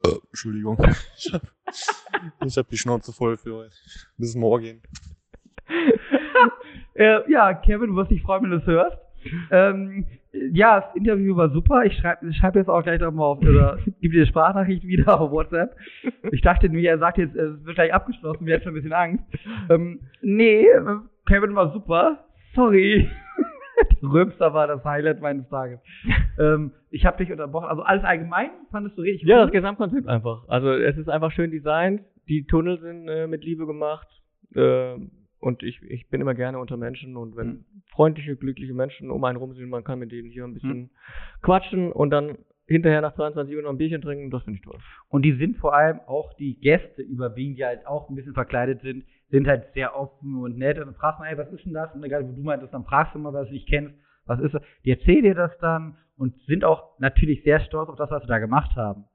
Äh, Entschuldigung. Ich habe hab die Schnauze voll für heute. Bis morgen. Äh, ja, Kevin, du wirst dich freuen, wenn du es hörst. Ähm, ja, das Interview war super. Ich schreibe schreib jetzt auch gleich nochmal auf, oder gib dir Sprachnachricht wieder auf WhatsApp. Ich dachte mir, er sagt jetzt, es wird gleich abgeschlossen, wir hatten schon ein bisschen Angst. Ähm, nee, Kevin war super. Sorry. Römster war das Highlight meines Tages. ähm, ich habe dich unterbrochen. Also alles allgemein fandest du richtig Ja, cool? das Gesamtkonzept einfach. Also es ist einfach schön designt, die Tunnel sind äh, mit Liebe gemacht äh, und ich, ich bin immer gerne unter Menschen und wenn Mhm. freundliche, glückliche Menschen um einen rum sind, man kann mit denen hier ein bisschen quatschen und dann hinterher nach 22 Uhr noch ein Bierchen trinken, das finde ich toll. Und die sind vor allem auch die Gäste überwiegend, die halt auch ein bisschen verkleidet sind, sind halt sehr offen und nett. Und dann fragst du, hey, was ist denn das? Und egal, wo du meintest, dann fragst du mal, was du nicht kennst, was ist das? Die erzählen dir das dann und sind auch natürlich sehr stolz auf das, was sie da gemacht haben.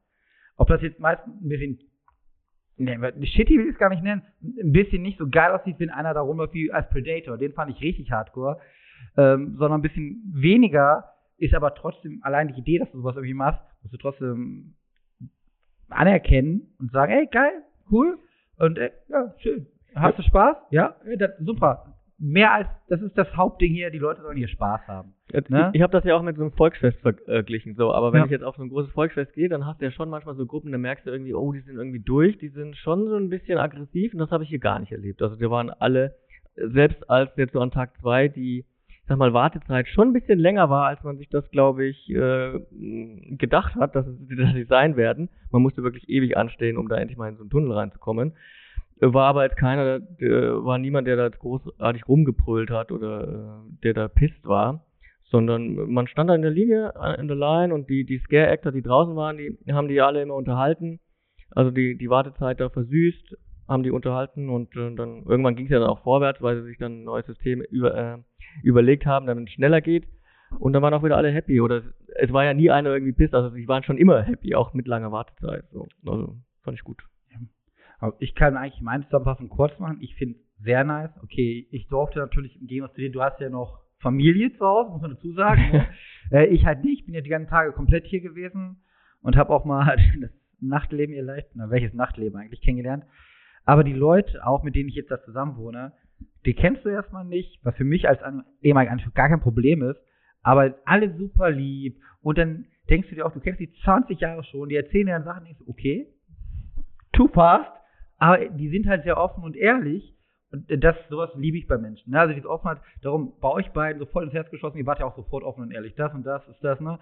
Ob das jetzt meistens ein bisschen, ne, shitty will ich es gar nicht nennen, ein bisschen nicht so geil aussieht, wenn einer da rumläuft wie als Predator. Den fand ich richtig hardcore. Ähm, sondern ein bisschen weniger ist aber trotzdem allein die Idee, dass du sowas irgendwie machst, musst du trotzdem anerkennen und sagen, ey, geil, cool und ey, ja, schön. Hast du Spaß? Ja, ja das, super. Mehr als, das ist das Hauptding hier, die Leute sollen hier Spaß haben. Ne? Ich, ich habe das ja auch mit so einem Volksfest verglichen, so, aber wenn Ja. ich jetzt auf so ein großes Volksfest gehe, dann hast du ja schon manchmal so Gruppen, da merkst du irgendwie, oh, die sind irgendwie durch, die sind schon so ein bisschen aggressiv und das habe ich hier gar nicht erlebt. Also die waren alle, selbst als jetzt so an Tag zwei die, sag mal, Wartezeit schon ein bisschen länger war, als man sich das, glaube ich, äh, gedacht hat, dass, es, dass sie sein werden. Man musste wirklich ewig anstehen, um da endlich mal in so einen Tunnel reinzukommen. Äh, War aber jetzt keiner, äh, war niemand, der da großartig rumgebrüllt hat oder äh, der da pisst war, sondern man stand da in der Linie, äh, in der Line und die, die Scare-Actor, die draußen waren, die haben die alle immer unterhalten. Also die, die Wartezeit da versüßt, haben die unterhalten und dann irgendwann ging es ja dann auch vorwärts, weil sie sich dann ein neues System über, äh, überlegt haben, damit es schneller geht. Und dann waren auch wieder alle happy. Oder es, es war ja nie einer irgendwie pisst, also sie waren schon immer happy, auch mit langer Wartezeit. So. Also fand ich gut. Aber ich kann eigentlich meine Zusammenfassung kurz machen. Ich finde es sehr nice. Okay, ich durfte natürlich im Gegensatz zu dir, du hast ja noch Familie zu Hause, muss man dazu sagen. ne? äh, ich halt nicht. Ich bin ja die ganzen Tage komplett hier gewesen und habe auch mal das Nachtleben ihr leicht, na, welches Nachtleben eigentlich kennengelernt. Aber die Leute, auch mit denen ich jetzt da zusammen wohne, die kennst du erstmal nicht, was für mich als ehemaliger Anführer gar kein Problem ist. Aber alle super lieb. Und dann denkst du dir auch, du kennst die 20 Jahre schon, die erzählen dir dann Sachen, denkst du, okay, too fast, aber die sind halt sehr offen und ehrlich. Und das, sowas liebe ich bei Menschen. Ne? Also diese Offenheit, darum bei euch beiden sofort ins Herz geschossen, ihr wart ja auch sofort offen und ehrlich. Das und das ist das, ne?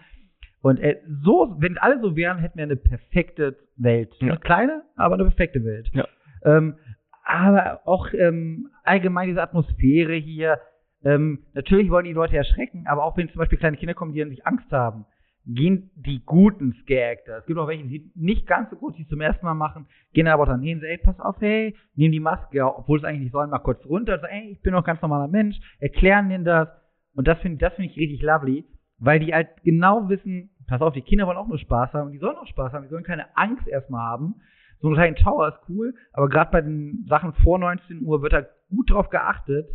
Und äh, so, wenn alle so wären, hätten wir eine perfekte Welt. Ja. Eine kleine, aber eine perfekte Welt. Ja. Ähm, aber auch ähm, allgemein diese Atmosphäre hier. Ähm, natürlich wollen die Leute erschrecken, aber auch wenn zum Beispiel kleine Kinder kommen, die an sich Angst haben, gehen die guten Scare-Actor. Es gibt auch welche, die nicht ganz so gut, die zum ersten Mal machen, gehen aber dann hin, ey, pass auf, hey, nehmen die Maske, obwohl es eigentlich nicht sollen, mal kurz runter, sagen, ey, ich bin doch ganz normaler Mensch, erklären denen das. Und das finde das finde ich richtig lovely, weil die halt genau wissen, pass auf, die Kinder wollen auch nur Spaß haben, die sollen auch Spaß haben, die sollen keine Angst erstmal haben. So ein kleiner Tower ist cool, aber gerade bei den Sachen vor 19 Uhr wird da gut drauf geachtet.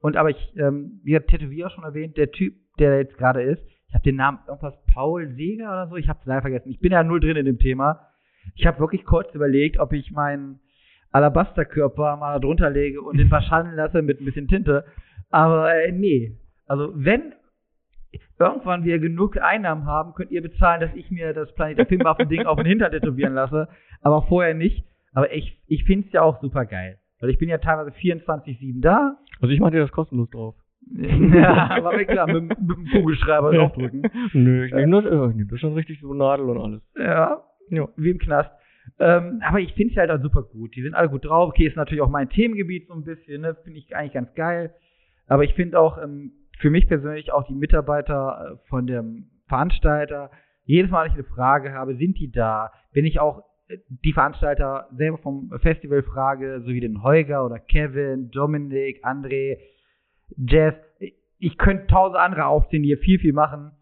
Und aber ich, ähm, wie hat Tätowierer schon erwähnt, der Typ, der jetzt gerade ist, ich habe den Namen irgendwas Paul Seger oder so, ich habe es leider vergessen. Ich bin ja null drin in dem Thema. Ich habe wirklich kurz überlegt, ob ich meinen Alabasterkörper mal drunter lege und den verschandeln lasse mit ein bisschen Tinte. Aber äh, nee. Also wenn irgendwann wir genug Einnahmen haben, könnt ihr bezahlen, dass ich mir das Planet der Filmwaffen-Ding auf den Hintern tätowieren lasse. Aber vorher nicht. Aber ich, ich finde es ja auch super geil. Weil ich bin ja teilweise 24-7 da. Also ich mache dir das kostenlos drauf. ja, war mir klar, mit, mit dem Kugelschreiber draufdrücken. Nö, ich nehme das, äh, ich nehm das schon richtig so Nadel und alles. Ja, Ja. wie im Knast. Ähm, aber ich finde es halt auch super gut. Die sind alle gut drauf. Okay, ist natürlich auch mein Themengebiet so ein bisschen, ne? Finde ich eigentlich ganz geil. Aber ich finde auch ähm, für mich persönlich auch die Mitarbeiter äh, von dem Veranstalter, jedes Mal, wenn ich eine Frage habe, sind die da? Wenn ich auch äh, die Veranstalter selber vom Festival frage, so wie den Holger oder Kevin, Dominik, André, Jeff, ich könnte tausend andere aufzählen, die hier viel, viel machen.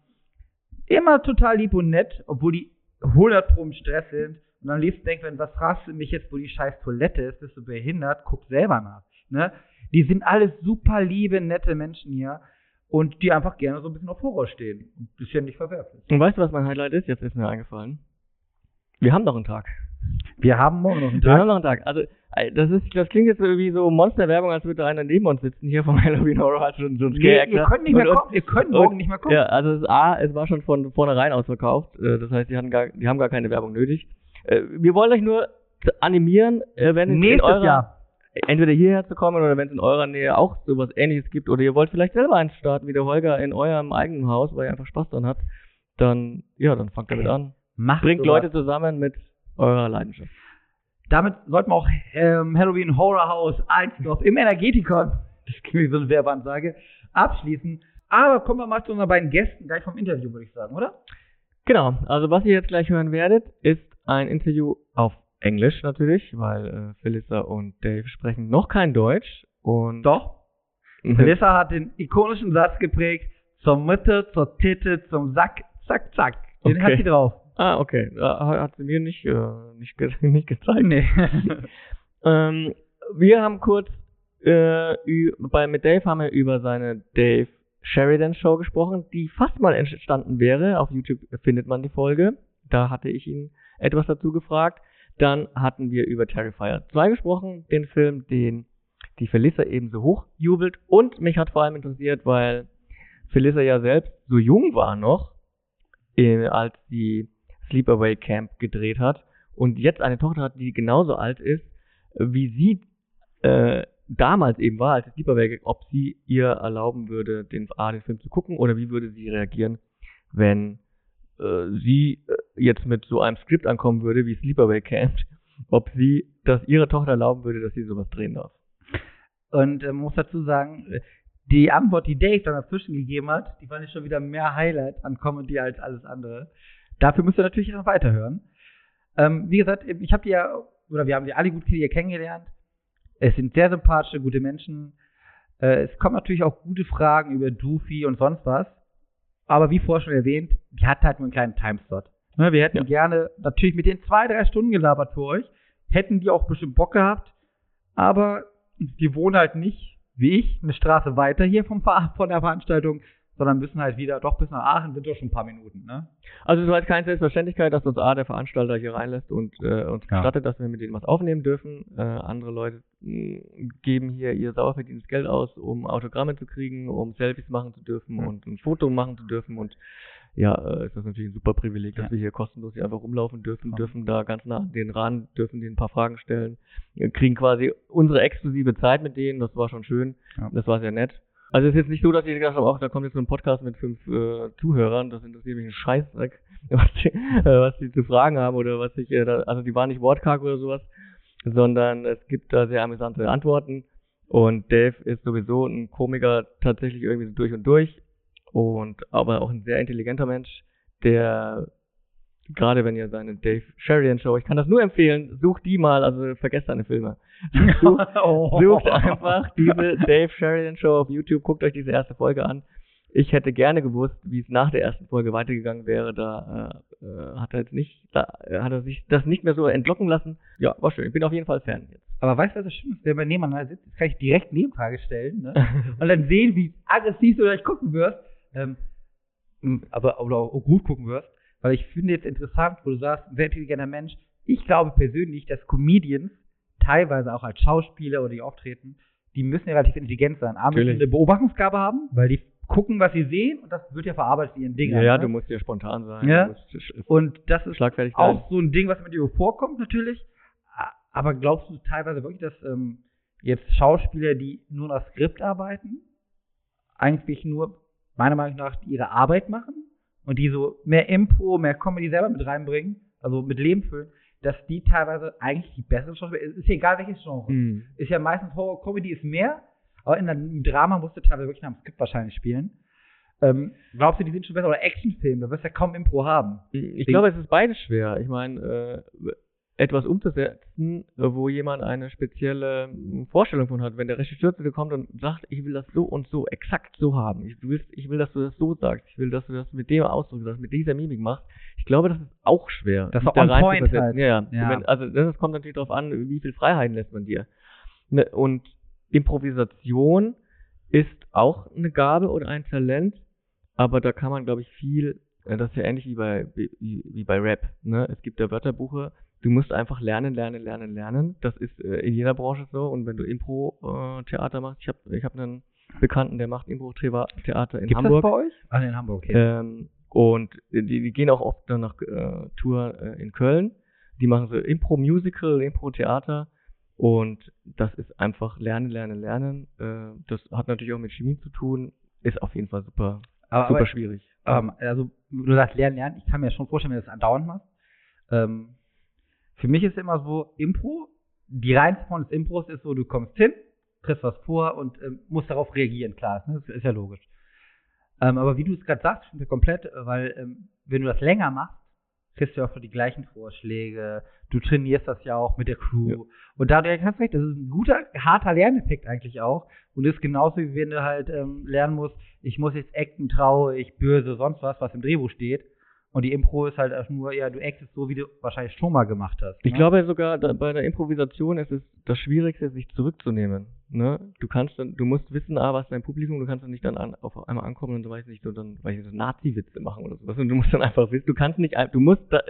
Immer total lieb und nett, obwohl die 100 pro im Stress sind. Und am liebsten denkt man, was fragst du mich jetzt, wo die scheiß Toilette ist? Bist du behindert? Guck selber nach. Ne? Die sind alles super liebe, nette Menschen hier und die einfach gerne so ein bisschen auf Horror stehen. Und ist ja nicht verwerflich. Und weißt du, was mein Highlight ist? Jetzt ist mir eingefallen. Wir haben noch einen Tag. Wir haben morgen noch einen Wir haben Tag. noch einen Tag. Also, äh, das ist, das klingt jetzt wie so Monsterwerbung, als würde einer neben uns sitzen, hier vom Halloween Horror House und so ein Nee, ihr könnt nicht mehr und, kommen. Ihr könnt und- morgen nicht mehr kommen. Ja, also es, A, es war schon von vornherein ausverkauft. Äh, Das heißt, die, hatten gar, die haben gar keine Werbung nötig. Äh, Wir wollen euch nur animieren, wenn es in eurer, Jahr. entweder hierher zu kommen oder wenn es in eurer Nähe auch sowas ähnliches gibt oder ihr wollt vielleicht selber eins starten wie der Holger in eurem eigenen Haus, weil ihr einfach Spaß dran habt, dann, ja, dann fangt damit an. Macht Bringt sowas. Leute zusammen mit eurer Leidenschaft. Damit sollten wir auch ähm, Halloween Horror House Alsdorf im Energetikon, das klingt wie so eine Werbeansage, abschließen. Aber kommen wir mal zu unseren beiden Gästen gleich vom Interview, würde ich sagen, oder? Genau, also was ihr jetzt gleich hören werdet, ist ein Interview auf Englisch natürlich, weil äh, Felissa und Dave sprechen noch kein Deutsch. Und Doch. Melissa hat den ikonischen Satz geprägt, zur Mitte, zur Titte, zum Sack, zack, zack. Den Okay. hat sie drauf. Ah, okay. Hat sie mir nicht, äh, nicht, ge nicht gezeigt. Nee. Ähm, wir haben kurz äh, bei, mit Dave haben wir über seine Dave Sheridan Show gesprochen, die fast mal entstanden wäre. Auf YouTube findet man die Folge. Da hatte ich ihn etwas dazu gefragt. Dann hatten wir über Terrifier 2 gesprochen, den Film, den die Felissa ebenso hoch jubelt. Und mich hat vor allem interessiert, weil Felissa ja selbst so jung war noch, äh, als sie Sleepaway Camp gedreht hat und jetzt eine Tochter hat, die genauso alt ist, äh, wie sie äh, damals eben war, als es Sleepaway, ob sie ihr erlauben würde, den, A, den Film zu gucken oder wie würde sie reagieren, wenn äh, sie äh, jetzt mit so einem Skript ankommen würde wie Sleepaway Camp, ob sie das ihrer Tochter erlauben würde, dass sie sowas drehen darf. Und äh, muss dazu sagen, äh, die Antwort, die Dave dann dazwischen gegeben hat, die fand ich schon wieder mehr Highlight an Comedy als alles andere. Dafür müsst ihr natürlich noch weiterhören. Ähm, wie gesagt, ich habe die ja, oder wir haben die alle gut hier kennengelernt. Es sind sehr sympathische, gute Menschen. Äh, es kommen natürlich auch gute Fragen über Doofy und sonst was. Aber wie vorher schon erwähnt, die hat halt nur einen kleinen Timeslot. Ne, wir hätten Ja. gerne natürlich mit den zwei, drei Stunden gelabert für euch. Hätten die auch bestimmt Bock gehabt. Aber die wohnen halt nicht, wie ich, eine Straße weiter hier vom, von der Veranstaltung, sondern müssen halt wieder, doch bis nach Aachen sind doch schon ein paar Minuten, ne? Also es war jetzt keine Selbstverständlichkeit, dass uns A, der Veranstalter hier reinlässt und äh, uns Ja. gestattet, dass wir mit denen was aufnehmen dürfen. Äh, andere Leute mh, geben hier ihr sauer verdientes Geld aus, um Autogramme zu kriegen, um Selfies machen zu dürfen Ja. und ein Foto machen zu dürfen und ja, äh, ist das natürlich ein super Privileg, dass Ja. wir hier kostenlos hier einfach rumlaufen dürfen, Ja. dürfen da ganz nah an denen ran, dürfen denen ein paar Fragen stellen, Wir kriegen quasi unsere exklusive Zeit mit denen, das war schon schön, Ja. das war sehr nett. Also es ist jetzt nicht so, dass ich gedacht habe, ach, da kommt jetzt so ein Podcast mit fünf äh, Zuhörern, das interessiert mich ein Scheißdreck, was die, äh, was die zu fragen haben oder was ich, äh, da, also die waren nicht wortkarg oder sowas, sondern es gibt da sehr amüsante Antworten und Dave ist sowieso ein Komiker tatsächlich irgendwie so durch und durch und aber auch ein sehr intelligenter Mensch, der gerade wenn ihr seine Dave Sheridan Show, ich kann das nur empfehlen, sucht die mal, also vergesst seine Filme. Sucht, Oh. Sucht einfach diese Dave Sheridan Show auf YouTube, guckt euch diese erste Folge an. Ich hätte gerne gewusst, wie es nach der ersten Folge weitergegangen wäre. Da äh, äh, hat er jetzt nicht, da äh, hat er sich das nicht mehr so entlocken lassen. Ja, war schön. Ich bin auf jeden Fall Fan jetzt. Aber weißt du, was das schön ist? Wenn wir nebeneinander jetzt kann ich direkt Nebenfrage stellen, ne? Und dann sehen, wie aggressiv du gleich gucken wirst. Ähm, aber oder auch gut gucken wirst. Weil ich finde jetzt interessant, wo du sagst, ein sehr intelligenter Mensch. Ich glaube persönlich, dass Comedians teilweise auch als Schauspieler oder die auftreten, die müssen ja relativ intelligent sein. A, müssen eine Beobachtungsgabe haben, weil die gucken, was sie sehen und das wird ja verarbeitet in ihren Dingen. ja, ja, ne? du musst ja spontan sein. Ja. Und das ist schlagfertig sein. auch so ein Ding, was mit dir vorkommt natürlich. Aber glaubst du teilweise wirklich, dass ähm, jetzt Schauspieler, die nur nach Skript arbeiten, eigentlich nur, meiner Meinung nach, ihre Arbeit machen und die so mehr Impro, mehr Comedy selber mit reinbringen, also mit Leben füllen, dass die teilweise eigentlich die besseren Schauspieler, ist ja egal welches Genre, Mhm. ist ja meistens Horror, Comedy ist mehr, aber in einem Drama musst du teilweise wirklich nach dem Skript wahrscheinlich spielen. Ähm, glaubst du, die sind schon besser? Oder Actionfilme, da wirst du ja kaum Impro haben. Ich glaube, es ist beides schwer. Ich meine, äh, etwas umzusetzen, wo jemand eine spezielle mm, Vorstellung von hat. Wenn der Regisseur zu dir kommt und sagt, ich will das so und so, exakt so haben. Ich, du willst, ich will, dass du das so sagst. Ich will, dass du das mit dem Ausdruck sagst, mit dieser Mimik machst. Ich glaube, das ist auch schwer. Das ist on rein zu point halt. Ja, ja. Ja. Wenn, also das kommt natürlich darauf an, wie viel Freiheiten lässt man dir. Ne, und Improvisation ist auch eine Gabe oder ein Talent, aber da kann man, glaube ich, viel, das ist ja ähnlich wie bei, wie, wie bei Rap, ne? Es gibt ja Wörterbuche, du musst einfach lernen, lernen, lernen, lernen. Das ist äh, in jeder Branche so. Und wenn du Impro-Theater machst, ich habe ich hab einen Bekannten, der macht Impro-Theater in Gibt's Hamburg. das bei euch? Ah, in Hamburg, okay. Ähm, und die, die gehen auch oft dann nach äh, Tour äh, in Köln. Die machen so Impro-Musical, Impro-Theater. Und das ist einfach lernen, lernen, lernen. Äh, das hat natürlich auch mit Chemie zu tun. Ist auf jeden Fall super, aber, super aber schwierig. ähm, also, du sagst lernen, lernen. Ich kann mir schon vorstellen, wenn du das andauernd machst. Ähm, für mich ist immer so, Impro, die reinste Form des Impros ist so, du kommst hin, triffst was vor und ähm, musst darauf reagieren, klar, ne? das ist ja logisch. Ähm, aber wie du es gerade sagst, stimmt ja komplett, weil ähm, wenn du das länger machst, kriegst du ja auch die gleichen Vorschläge, du trainierst das ja auch mit der Crew. Ja. Und dadurch hast du recht, das ist ein guter, harter Lerneffekt eigentlich auch. Und das ist genauso, wie wenn du halt ähm, lernen musst, ich muss jetzt acten, traurig, böse, sonst was, was im Drehbuch steht. Und die Impro ist halt auch nur, ja, du actest so, wie du wahrscheinlich schon mal gemacht hast. Ich ne? glaube sogar da, bei der Improvisation ist es das Schwierigste, sich zurückzunehmen. Ne? Du kannst dann, du musst wissen, ah, was ist dein Publikum, du kannst dann nicht dann an, auf einmal ankommen und du weißt nicht, so dann, weiß ich, so Nazi-Witze machen oder sowas. Und du musst dann einfach wissen, du kannst nicht, du musst da,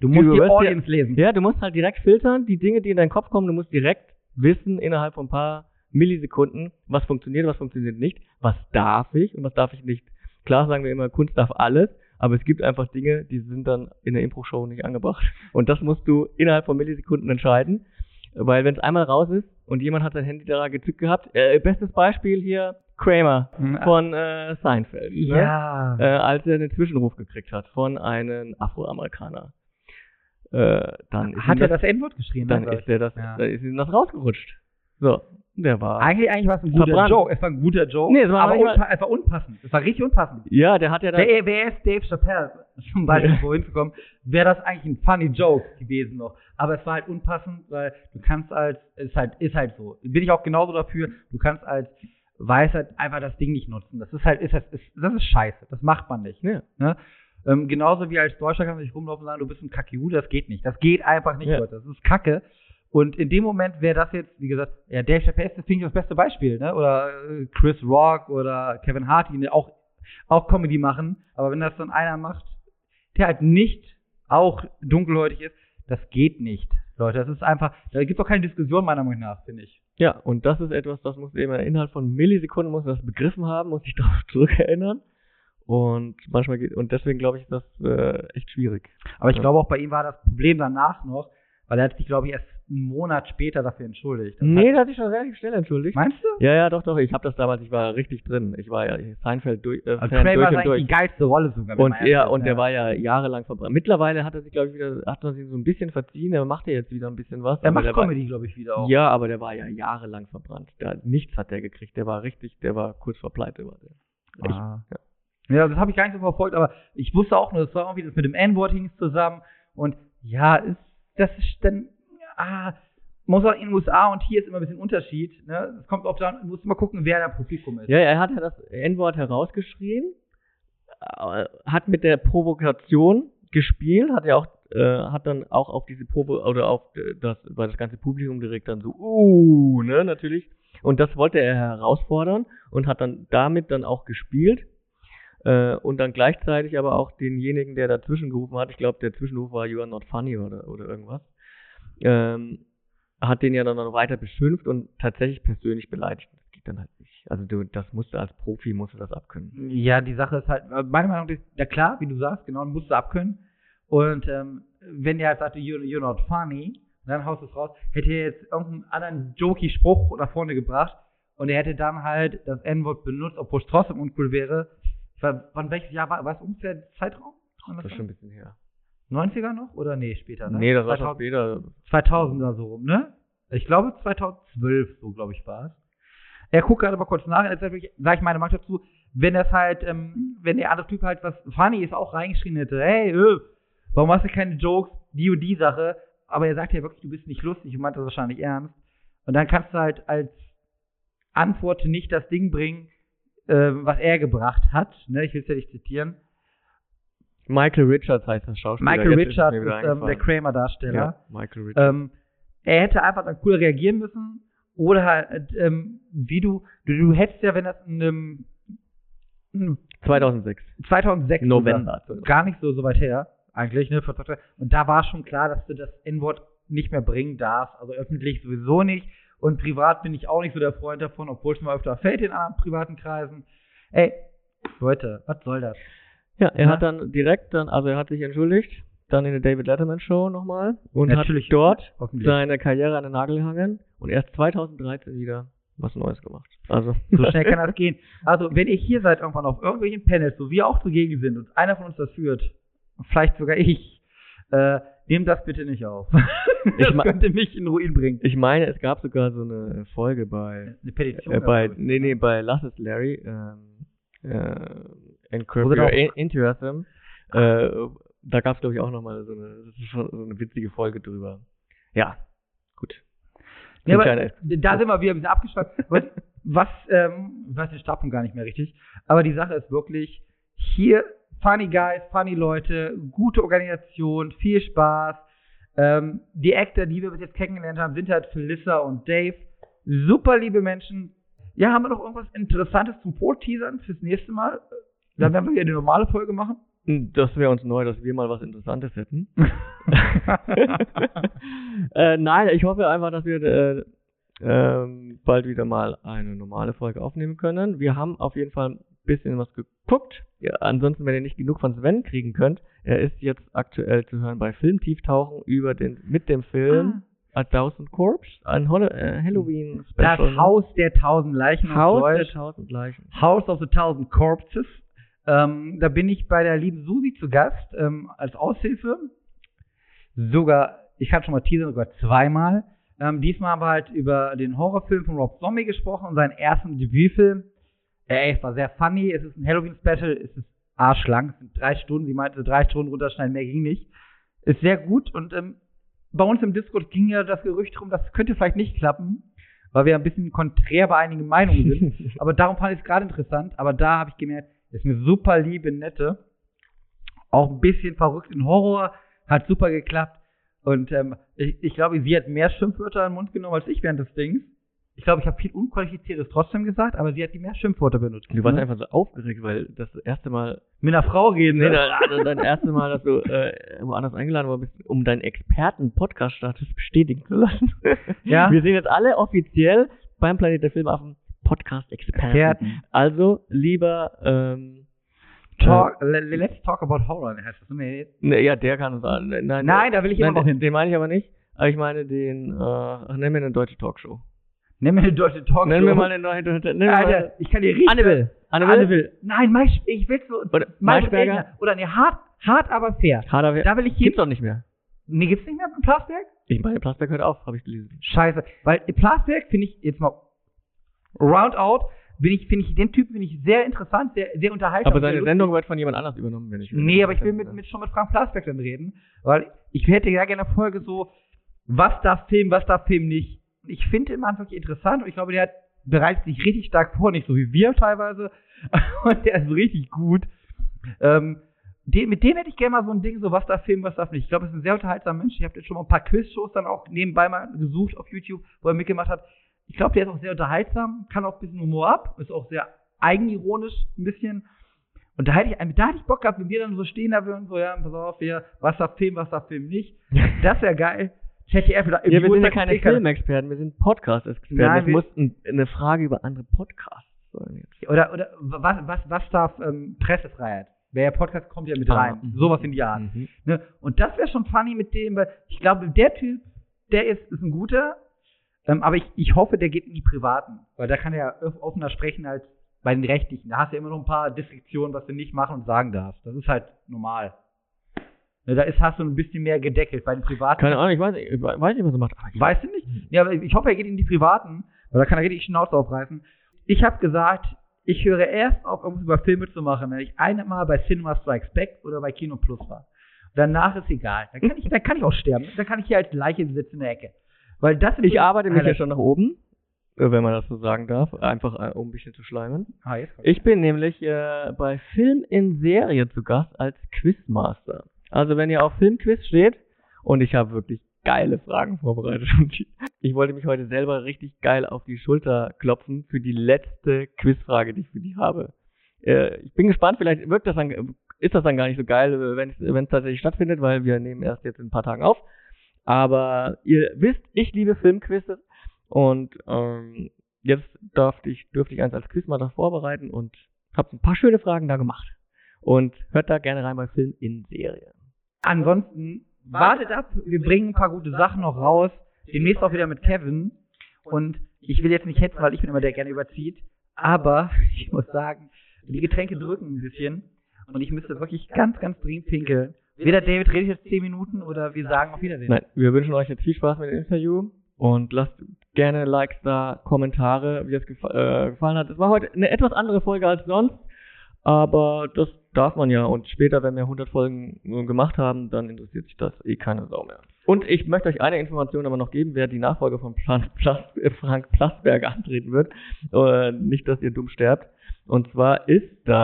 du musst die Audience lesen. Ja, du musst halt direkt filtern, die Dinge, die in deinen Kopf kommen, du musst direkt wissen, innerhalb von ein paar Millisekunden, was funktioniert, was funktioniert nicht, was darf ich und was darf ich nicht. Klar sagen wir immer, Kunst darf alles, aber es gibt einfach Dinge, die sind dann in der Impro-Show nicht angebracht. Und das musst du innerhalb von Millisekunden entscheiden. Weil wenn es einmal raus ist und jemand hat sein Handy da gezückt gehabt, äh, bestes Beispiel hier, Kramer Mhm. von äh, Seinfeld. Ne? Ja. äh, als er einen Zwischenruf gekriegt hat von einem Afroamerikaner. Äh, dann ist hat er das N-Wort geschrien? dann ne, glaub ist der das, Ja. da ist ihm das rausgerutscht. So, der war. Eigentlich, eigentlich war es ein guter Verbrannt. Joke. Es war ein guter Joke. Nee, es war aber nicht unpa es war unpassend. Es war richtig unpassend. ja, der hat ja dann. Wer, wer ist Dave Chappelle? Zum Beispiel vorhin zu kommen, wäre das eigentlich ein funny Joke gewesen noch. Aber es war halt unpassend, weil du kannst als, ist halt, ist halt so. Bin ich auch genauso dafür, du kannst als Weisheit einfach das Ding nicht nutzen. Das ist halt, ist, ist, das ist scheiße. Das macht man nicht. Ja. Ne? Ähm, genauso wie als Deutscher kann man sich rumlaufen und sagen, du bist ein Kacke, das geht nicht. Das geht einfach nicht, Ja. Leute. Das ist Kacke. Und in dem Moment wäre das jetzt, wie gesagt, ja, Dave Chappelle ist, das finde ich das beste Beispiel, ne? Oder äh, Chris Rock oder Kevin Hart, die auch, auch Comedy machen. Aber wenn das dann einer macht, der halt nicht auch dunkelhäutig ist, das geht nicht, Leute. Das ist einfach, da gibt es auch keine Diskussion meiner Meinung nach, finde ich. Ja, und das ist etwas, das muss eben innerhalb von Millisekunden muss das begriffen haben, muss sich darauf zurückerinnern. Und manchmal geht, und deswegen glaube ich, ist das äh, echt schwierig. Aber ich Ja. glaube auch bei ihm war das Problem danach noch, weil er hat sich, glaube ich, erst einen Monat später dafür entschuldigt. Das Nee, der hat sich schon relativ schnell entschuldigt. meinst du? Ja, ja, doch, doch. Ich habe das damals, ich war richtig drin. Ich war ja Seinfeld durch, äh, Also Fan Kramer durch und durch. die geilste Rolle sogar. Und man er, ist, und ja. der war ja jahrelang verbrannt. Mittlerweile hat er sich, glaube ich, wieder, hat er sich so ein bisschen verziehen. Er macht ja jetzt wieder ein bisschen was. Er macht Comedy, glaube ich, wieder auch. Ja, aber der war ja jahrelang verbrannt. Der, nichts hat der gekriegt. Der war richtig, der war kurz vor Pleite. War der. Ah. Ja, das habe ich gar nicht so verfolgt, aber ich wusste auch nur, das war irgendwie das mit dem N-Wort hing zusammen. Und ja, ist, das ist dann, ah, muss auch in den USA und hier ist immer ein bisschen Unterschied. Ne? Es kommt auch dann, du musst immer gucken, wer da Publikum ist. Ja, er hat ja das N-Wort herausgeschrien, äh, hat mit der Provokation gespielt, hat ja auch, äh, hat dann auch auf diese Probe oder auf das, weil das ganze Publikum direkt dann so, uh, ne, natürlich. Und das wollte er herausfordern und hat dann damit dann auch gespielt. Äh, und dann gleichzeitig aber auch denjenigen, der dazwischen gerufen hat, ich glaube, der Zwischenruf war You are not funny oder, oder irgendwas, ähm, hat den ja dann noch weiter beschimpft und tatsächlich persönlich beleidigt. Das geht dann halt nicht. Also du, das musst du als Profi, musst du das abkönnen. Ja, die Sache ist halt, äh, meiner Meinung nach, ist- ja klar, wie du sagst, genau, musst du abkönnen. Und ähm, wenn der halt sagte, you're, you're not funny, dann haust du es raus, hätte er jetzt irgendeinen anderen jokey Spruch nach vorne gebracht und er hätte dann halt das N-Wort benutzt, obwohl es trotzdem uncool wäre. Wann welches Jahr war, war es ungefähr Zeitraum? Das ist schon ein bisschen her. 90er noch? Oder nee, später? Ne? Nee, das war schon 2000 später. 2000er so rum, ne? Ich glaube 2012, so glaube ich war es. Er guckt gerade mal kurz nach, jetzt sage ich meine Meinung dazu, wenn das halt, ähm, wenn der andere Typ halt was funny ist, auch reingeschrien hätte, hey, äh, warum hast du keine Jokes, die und die Sache, aber er sagt ja wirklich, du bist nicht lustig und meint das wahrscheinlich ernst. Und dann kannst du halt als Antwort nicht das Ding bringen, äh, was er gebracht hat, ne? Ich will es ja nicht zitieren. Michael Richards heißt der Schauspieler. Michael Jetzt Richards ist ähm, der. Kramer-Darsteller. Ja, Michael Richards. Ähm, er hätte einfach dann cooler reagieren müssen. Oder halt, ähm, wie du, du, du hättest ja, wenn das in einem in 2006. 2006 November. sogar, gar nicht so, so weit her, eigentlich, ne, und da war schon klar, dass du das N-Wort nicht mehr bringen darfst, also öffentlich sowieso nicht und privat bin ich auch nicht so der Freund davon, obwohl es mir öfter fällt in anderen privaten Kreisen. Ey, Leute, was soll das? Ja, er Ja. hat dann direkt dann, also er hat sich entschuldigt, dann in der David Letterman Show nochmal und Natürlich, hat dort seine Karriere an den Nagel gehangen und erst 2013 wieder was Neues gemacht. Also So schnell kann das gehen. Also, wenn ihr hier seid irgendwann auf irgendwelchen Panels, wo wir auch zugegen sind und einer von uns das führt, vielleicht sogar ich, äh, nehmt das bitte nicht auf. das ma- könnte mich in Ruin bringen. ich meine, es gab sogar so eine Folge bei Eine Petition. äh, bei nee nee bei Lass es Larry ähm, äh, and Curb sie Your auch- Enthusiasm. Äh, da gab es glaube ich auch nochmal so eine so eine witzige Folge drüber. Ja, gut. Ja, aber da sind wir wieder ein bisschen abgeschweift. Was, was ähm, ich weiß den Startpunkt gar nicht mehr richtig, aber die Sache ist wirklich, hier funny guys, funny Leute, gute Organisation, viel Spaß. Ähm, die Actor, die wir bis jetzt kennengelernt haben, sind halt Felissa und Dave. Super liebe Menschen. Ja, haben wir noch irgendwas Interessantes zum Vorteasern fürs nächste Mal? Dann werden wir wieder eine normale Folge machen. Das wäre uns neu, dass wir mal was Interessantes hätten. äh, nein, ich hoffe einfach, dass wir äh, ähm, bald wieder mal eine normale Folge aufnehmen können. Wir haben auf jeden Fall ein bisschen was geguckt. Ja, ansonsten, wenn ihr nicht genug von Sven kriegen könnt, er ist jetzt aktuell zu hören bei Filmtieftauchen über den mit dem Film A Thousand Corpse, ein Hol äh, Halloween Das Special. Haus der tausend Leichen Haus der tausend Leichen. House of the Thousand Corpses. Ähm, da bin ich bei der lieben Susi zu Gast ähm, als Aushilfe. Sogar, ich kann schon mal teasern, sogar zweimal. Ähm, diesmal haben wir halt über den Horrorfilm von Rob Zombie gesprochen und seinen ersten Debütfilm. Äh, es war sehr funny, es ist ein Halloween-Special, es ist arschlang, es sind drei Stunden, sie meinte drei Stunden runterschneiden, mehr ging nicht. Ist sehr gut und ähm, bei uns im Discord ging ja das Gerücht rum, das könnte vielleicht nicht klappen, weil wir ein bisschen konträr bei einigen Meinungen sind. aber darum fand ich es gerade interessant. Aber da habe ich gemerkt, ist eine super liebe, nette, auch ein bisschen verrückt in Horror, hat super geklappt. Und ähm, ich, ich glaube, sie hat mehr Schimpfwörter in den Mund genommen als ich während des Dings. Ich glaube, ich habe viel Unqualifiziertes trotzdem gesagt, aber sie hat die mehr Schimpfwörter benutzt. Du warst ne? einfach so aufgeregt, weil das erste Mal mit einer Frau reden. Nee, ne? das, also dein erstes Mal, dass du äh, woanders eingeladen worden bist, um deinen Experten-Podcast-Status bestätigen zu lassen. Ja. Wir sind jetzt alle offiziell beim Planet der Filmaffen Podcast-Experten. Experten. Also lieber, ähm, Talk, le- let's talk about horror, heißt das. Nee, ne, ja, der kann es sagen. Nein, Nein, da will ich nein, immer noch den, hin. den meine ich aber nicht. Aber ich meine den, äh, ach, nenn mir eine deutsche Talkshow. Nenn mir eine deutsche Talkshow. Nenn mir mal eine deutsche, nenn mir mal, Alter, ich kann dir richtig. Anne Anne Anne will. Nein, Maisch, ich will so. Oder Mai- Maischberger? Oder nee, hart, hart, aber fair. Harder, Da will ich hin. gibt's doch nicht mehr. Nee, gibt's nicht mehr im Plasberg? Ich meine, Plasberg hört auf, habe ich gelesen. Scheiße. Weil Plasberg finde ich jetzt mal roundout, bin ich, finde ich, den Typen finde ich sehr interessant, sehr, sehr unterhaltsam. Aber seine. Sendung wird von jemand anders übernommen, wenn ich Nee, aber ich will mit, mit, schon mit Frank Plasberg dann reden. Weil ich hätte ja gerne eine Folge so, was darf Film, was darf Film nicht. Und ich finde den Mann wirklich interessant und ich glaube, der hat bereitet sich richtig stark vor, nicht so wie wir teilweise. Und der ist richtig gut. Ähm, den, mit dem hätte ich gerne mal so ein Ding, so was darf Film, was darf nicht. Ich glaube, er ist ein sehr unterhaltsamer Mensch. Ich habe jetzt schon mal ein paar Quiz-Shows dann auch nebenbei mal gesucht auf YouTube, wo er mitgemacht hat. Ich glaube, der ist auch sehr unterhaltsam, kann auch ein bisschen Humor ab, ist auch sehr eigenironisch ein bisschen. Und da hätte ich, da hätte ich Bock gehabt, wenn wir dann so stehen da würden, so, ja, pass auf, hier, was darf Film, was darf Film nicht. Das wäre geil. ZDF wieder, Ja, wir sind ja keine Filmexperten, wir sind Podcast-Experten. Wir- muss ein, eine Frage über andere Podcasts sein jetzt. Oder, oder was, was, was darf ähm, Pressefreiheit? Wer Podcast kommt ja mit Ah, rein. mhm. Sowas in die Art. Mhm. Ne? Und das wäre schon funny mit dem, weil ich glaube, der Typ, der ist, ist ein guter. Ähm, aber ich, ich hoffe, der geht in die Privaten, weil da kann er ja offener sprechen als bei den Rechtlichen. Da hast du ja immer noch ein paar Distinktionen, was du nicht machen und sagen darfst. Das ist halt normal. Ne, da ist, hast du ein bisschen mehr gedeckelt. Bei den Privaten. Keine Ahnung, ich weiß, ich weiß nicht, was er macht. Weißt du nicht? Ja, aber ich hoffe, er geht in die Privaten, weil da kann er richtig Schnauze aufreißen. Ich habe gesagt, ich höre erst auf, um über Filme zu machen, wenn ich einmal bei Cinema Strikes Back oder bei Kino Plus war. Danach ist egal. Da kann ich, da kann ich auch sterben. Da kann ich hier als Leiche sitzen in der Ecke. Weil das Ich arbeite mich ja schon nach oben, äh, wenn man das so sagen darf, einfach äh, um ein bisschen zu schleimen. Ah, jetzt kommt's. Ich bin nämlich äh, bei Film in Serie zu Gast als Quizmaster. Also wenn ihr auf Filmquiz steht und ich habe wirklich geile Fragen vorbereitet ich wollte mich heute selber richtig geil auf die Schulter klopfen für die letzte Quizfrage, die ich für die habe. Äh, ich bin gespannt, vielleicht wirkt das dann, ist das dann gar nicht so geil, wenn es wenn es tatsächlich stattfindet, weil wir nehmen erst jetzt in ein paar Tagen auf. Aber ihr wisst, ich liebe Filmquizze und ähm, jetzt durfte ich, durfte ich eins als Quizmaster vorbereiten und habe ein paar schöne Fragen da gemacht. Und hört da gerne rein bei Film in Serie. Ansonsten wartet ab, wir bringen ein paar gute Sachen noch raus. Demnächst auch wieder mit Kevin. Und ich will jetzt nicht hetzen, weil ich bin immer der der gerne überzieht. Aber ich muss sagen, die Getränke drücken ein bisschen. Und ich müsste wirklich ganz, ganz dringend pinkeln. Weder David redet jetzt 10 Minuten oder wir sagen auf Wiedersehen. Nein, wir wünschen euch jetzt viel Spaß mit dem Interview und lasst gerne Likes da, Kommentare, wie es gefa äh, gefallen hat. Es war heute eine etwas andere Folge als sonst, aber das darf man ja. Und später, wenn wir 100 Folgen gemacht haben, dann interessiert sich das eh keine Sau mehr. Und ich möchte euch eine Information aber noch geben, wer die Nachfolge von Frank Plasberg antreten wird. Äh, nicht, dass ihr dumm sterbt. Und zwar ist das...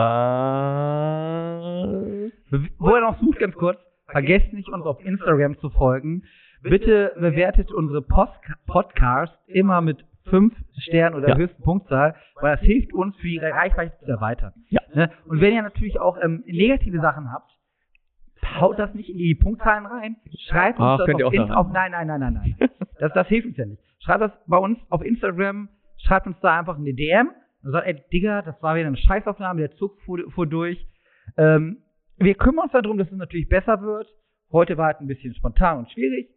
Wo er noch sucht, ganz kurz, vergesst nicht, uns auf Instagram zu folgen. Bitte bewertet unsere Post Podcasts immer mit fünf Sternen oder Ja. höchsten Punktzahl, weil das hilft uns für die Reichweite zu erweitern. Ja. Ne? Und wenn ihr natürlich auch ähm, negative Sachen habt, haut das nicht in die Punktzahlen rein. Schreibt uns Ach, das auf, da auf Nein, nein, nein, nein, nein. Das, das hilft uns ja nicht. Schreibt das bei uns auf Instagram, schreibt uns da einfach eine DM und sagt, ey, Digga, das war wieder eine Scheißaufnahme, der Zug fuhr, fuhr durch. Ähm, wir kümmern uns darum, dass es natürlich besser wird. Heute war halt ein bisschen spontan und schwierig.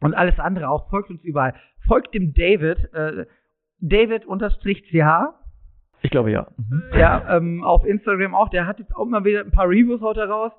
Und alles andere auch. Folgt uns überall. Folgt dem David, äh, David unterstrich CH. Ich glaube ja. Mhm. Ja, ähm, auf Instagram auch. Der hat jetzt auch mal wieder ein paar Reviews heute raus.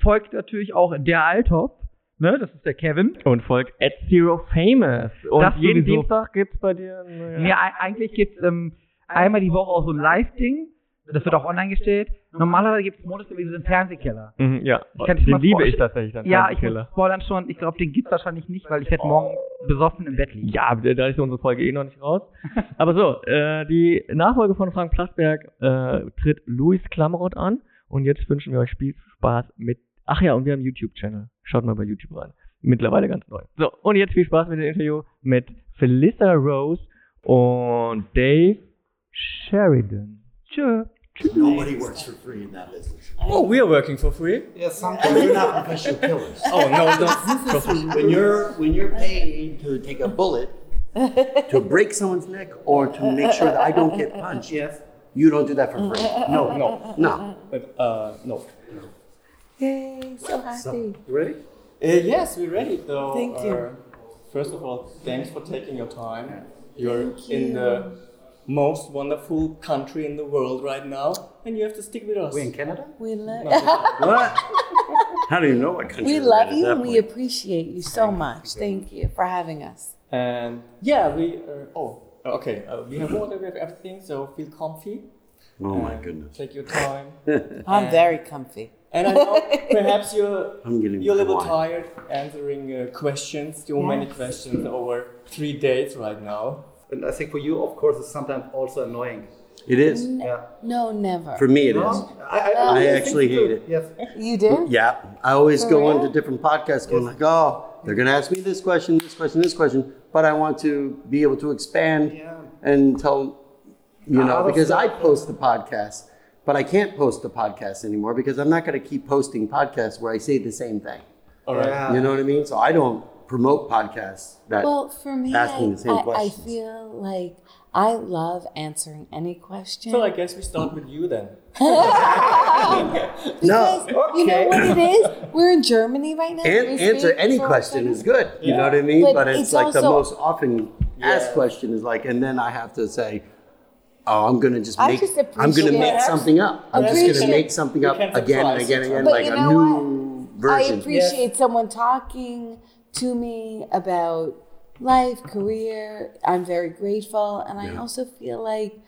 Folgt natürlich auch der Althoff. Ne, das ist der Kevin. Und folgt at Zero Famous. Und Das jeden. Dienstag gibt's bei dir eine Nee, ei- eigentlich gibt's ähm, einmal die Woche auch so ein Live-Ding. Das wird auch online gestellt. Normalerweise gibt's montags irgendwie so einen Fernsehkeller. Mhm, ja, kann ich den mal liebe ich tatsächlich dann. Ja, ich muss spoilern schon. Ich glaube, den gibt's wahrscheinlich nicht, weil ich werde morgen besoffen im Bett liegen. Ja, da ist unsere Folge eh noch nicht raus. Aber so, äh, die Nachfolge von Frank Plasberg äh, tritt Luis Klamroth an. Und jetzt wünschen wir euch viel Spaß mit. Ach ja, und wir haben einen YouTube-Channel. Schaut mal bei YouTube rein. Mittlerweile ganz neu. So, und jetzt viel Spaß mit dem Interview mit Felissa Rose und Dave Sheridan. Tschö. Nobody works for free in that business. Oh, we are working for free. And you're not professional killers. Oh no, no. when you're when you're paid to take a bullet to break someone's neck or to make sure that I don't get punched, Yes. you don't do that for free. No, no. No. But uh, no. Yay, so happy. You ready? Uh, yes, we're ready. So, Thank you. Uh, first of all, thanks for taking your time. You're in the most wonderful country in the world right now, and you have to stick with us. We're in Canada? We love What? How do you know what country? we we're love at you that and we appreciate you so much. Thank you for having us. And yeah, we are. Oh, okay. Uh, we have water, we have everything, so feel comfy. Oh my goodness. Take your time. I'm very comfy. And I know perhaps you're you're a little wine. tired answering uh, questions, too many questions over three days right now. And I think for you, of course, it's sometimes also annoying. It is. Yeah. No, never. For me, it is. I, I actually hate it. Yes. you do? Mm, yeah, I always For go real? into different podcasts going like, oh, they're gonna ask me this question, this question, this question, but I want to be able to expand Yeah. and tell, you know, because I post the podcast, but I can't post the podcast anymore because I'm not gonna keep posting podcasts where I say the same thing. All right. Yeah. You know what I mean? So I don't promote podcasts that Well, for me, asking I, the same I, I feel like I love answering any question. So I guess we start with you then. because No, you know what it is? We're in Germany right now. An- answer any question is good. You know what I mean? But But, it's, it's like the most often asked Yeah. question is like, and then I have to say, oh, I'm gonna just make, just I'm gonna make appreciate- something up. I'm just gonna make something up again and again and again, But like you a new I version. I appreciate someone talking to me about life, career. I'm very grateful. And I also feel like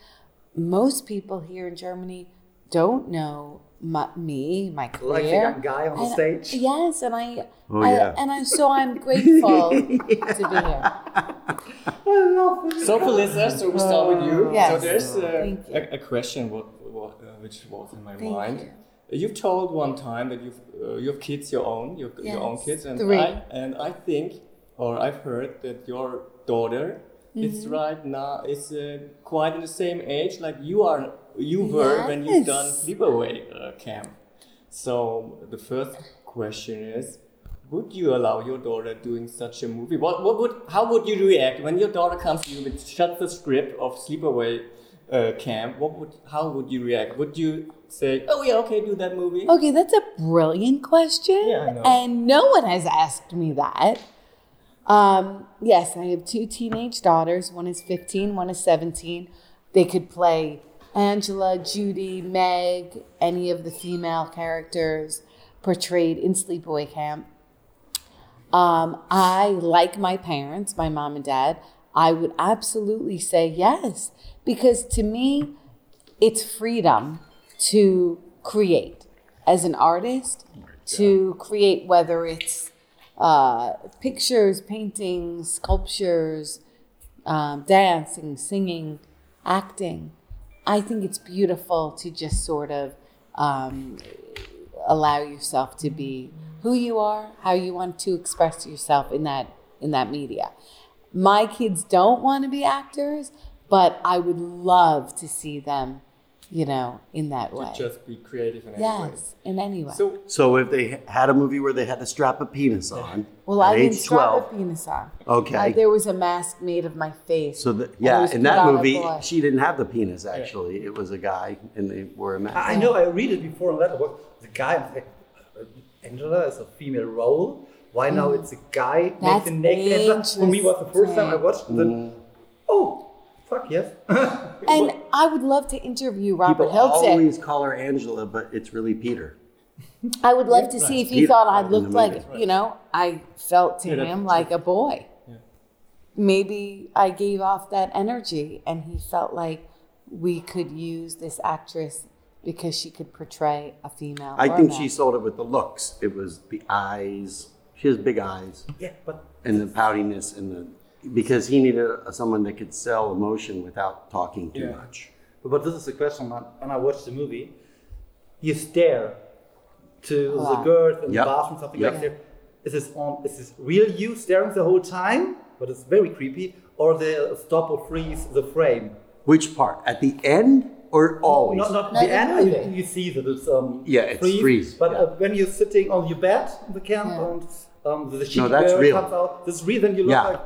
most people here in Germany don't know my, me, my career. Like the young guy on the And- stage. Yes, and I, Oh, I yeah. and I so I'm grateful to be here. So for listeners, so we start with you. Yes. So there's uh, you. a, a question what, what, uh, which was in my Thank mind. you. You've told one time that you've uh, you have kids your own, your, your own kids, and three. I and I think, or I've heard that your daughter is Mm-hmm. right now is uh, quite in the same age like you are. You were when you've done Yes. sleepaway uh, camp. So the first question is. Would you allow your daughter doing such a movie? What, what would, how would you react when your daughter comes to you with shut the script of Sleepaway uh, Camp? What would, how would you react? Would you say, "Oh yeah, okay, do that movie"? Okay, that's a brilliant question. Yeah, I know. And no one has asked me that. Um, yes, I have two teenage daughters. One is 15, one is 17. They could play Angela, Judy, Meg, any of the female characters portrayed in Sleepaway Camp. Um, I, like my parents, my mom and dad, I would absolutely say yes. Because to me, it's freedom to create as an artist, to create whether it's uh, pictures, paintings, sculptures, um, dancing, singing, acting. I think it's beautiful to just sort of um, allow yourself to be who you are, how you want to express yourself in that in that media. My kids don't want to be actors, but I would love to see them, you know, in that way. Just be creative in any way. Yes, in any way. So So if they had a movie where they had to strap a penis on well, at I didn't age strap 12, a penis on. Okay. Uh, there was a mask made of my face. so that yeah, in that movie she didn't have the penis actually. It was a guy and they wore a mask. I I know I read it before on Letterboxd. The guy, I'm uh, Angela is a female role. Why now it's a guy Mm. That's naked naked Angela? For me, was the first time I watched it. Mm. Oh, fuck yes. And I would love to interview Robert People Hilton. always call her Angela, but it's really Peter. I would love to see if he Peter thought I looked like, movie. you know, I felt to Yeah, him like a boy. Maybe I gave off that energy and he felt like we could use this actress because she could portray a female. I or think a she male. sold it with the looks. It was the eyes. She has big eyes yeah, but and the poutiness and the because he needed a, someone that could sell emotion without talking too Yeah. much. but this is the question. When when I watched the movie, you stare to the Wow. girl in Yep. the bathroom, something Yep. like that. Is this on? Is this real you staring the whole time? But it's very creepy. Or the stop or freeze the frame. Which part? At the end or always? Not, not No, the the end. You, you see that it's um Yeah, it's freeze, But yeah. uh, when you're sitting on your bed in the camp Yeah. and um, the cheeky No, that's girl real. comes out, this is real. Then you look Yeah. like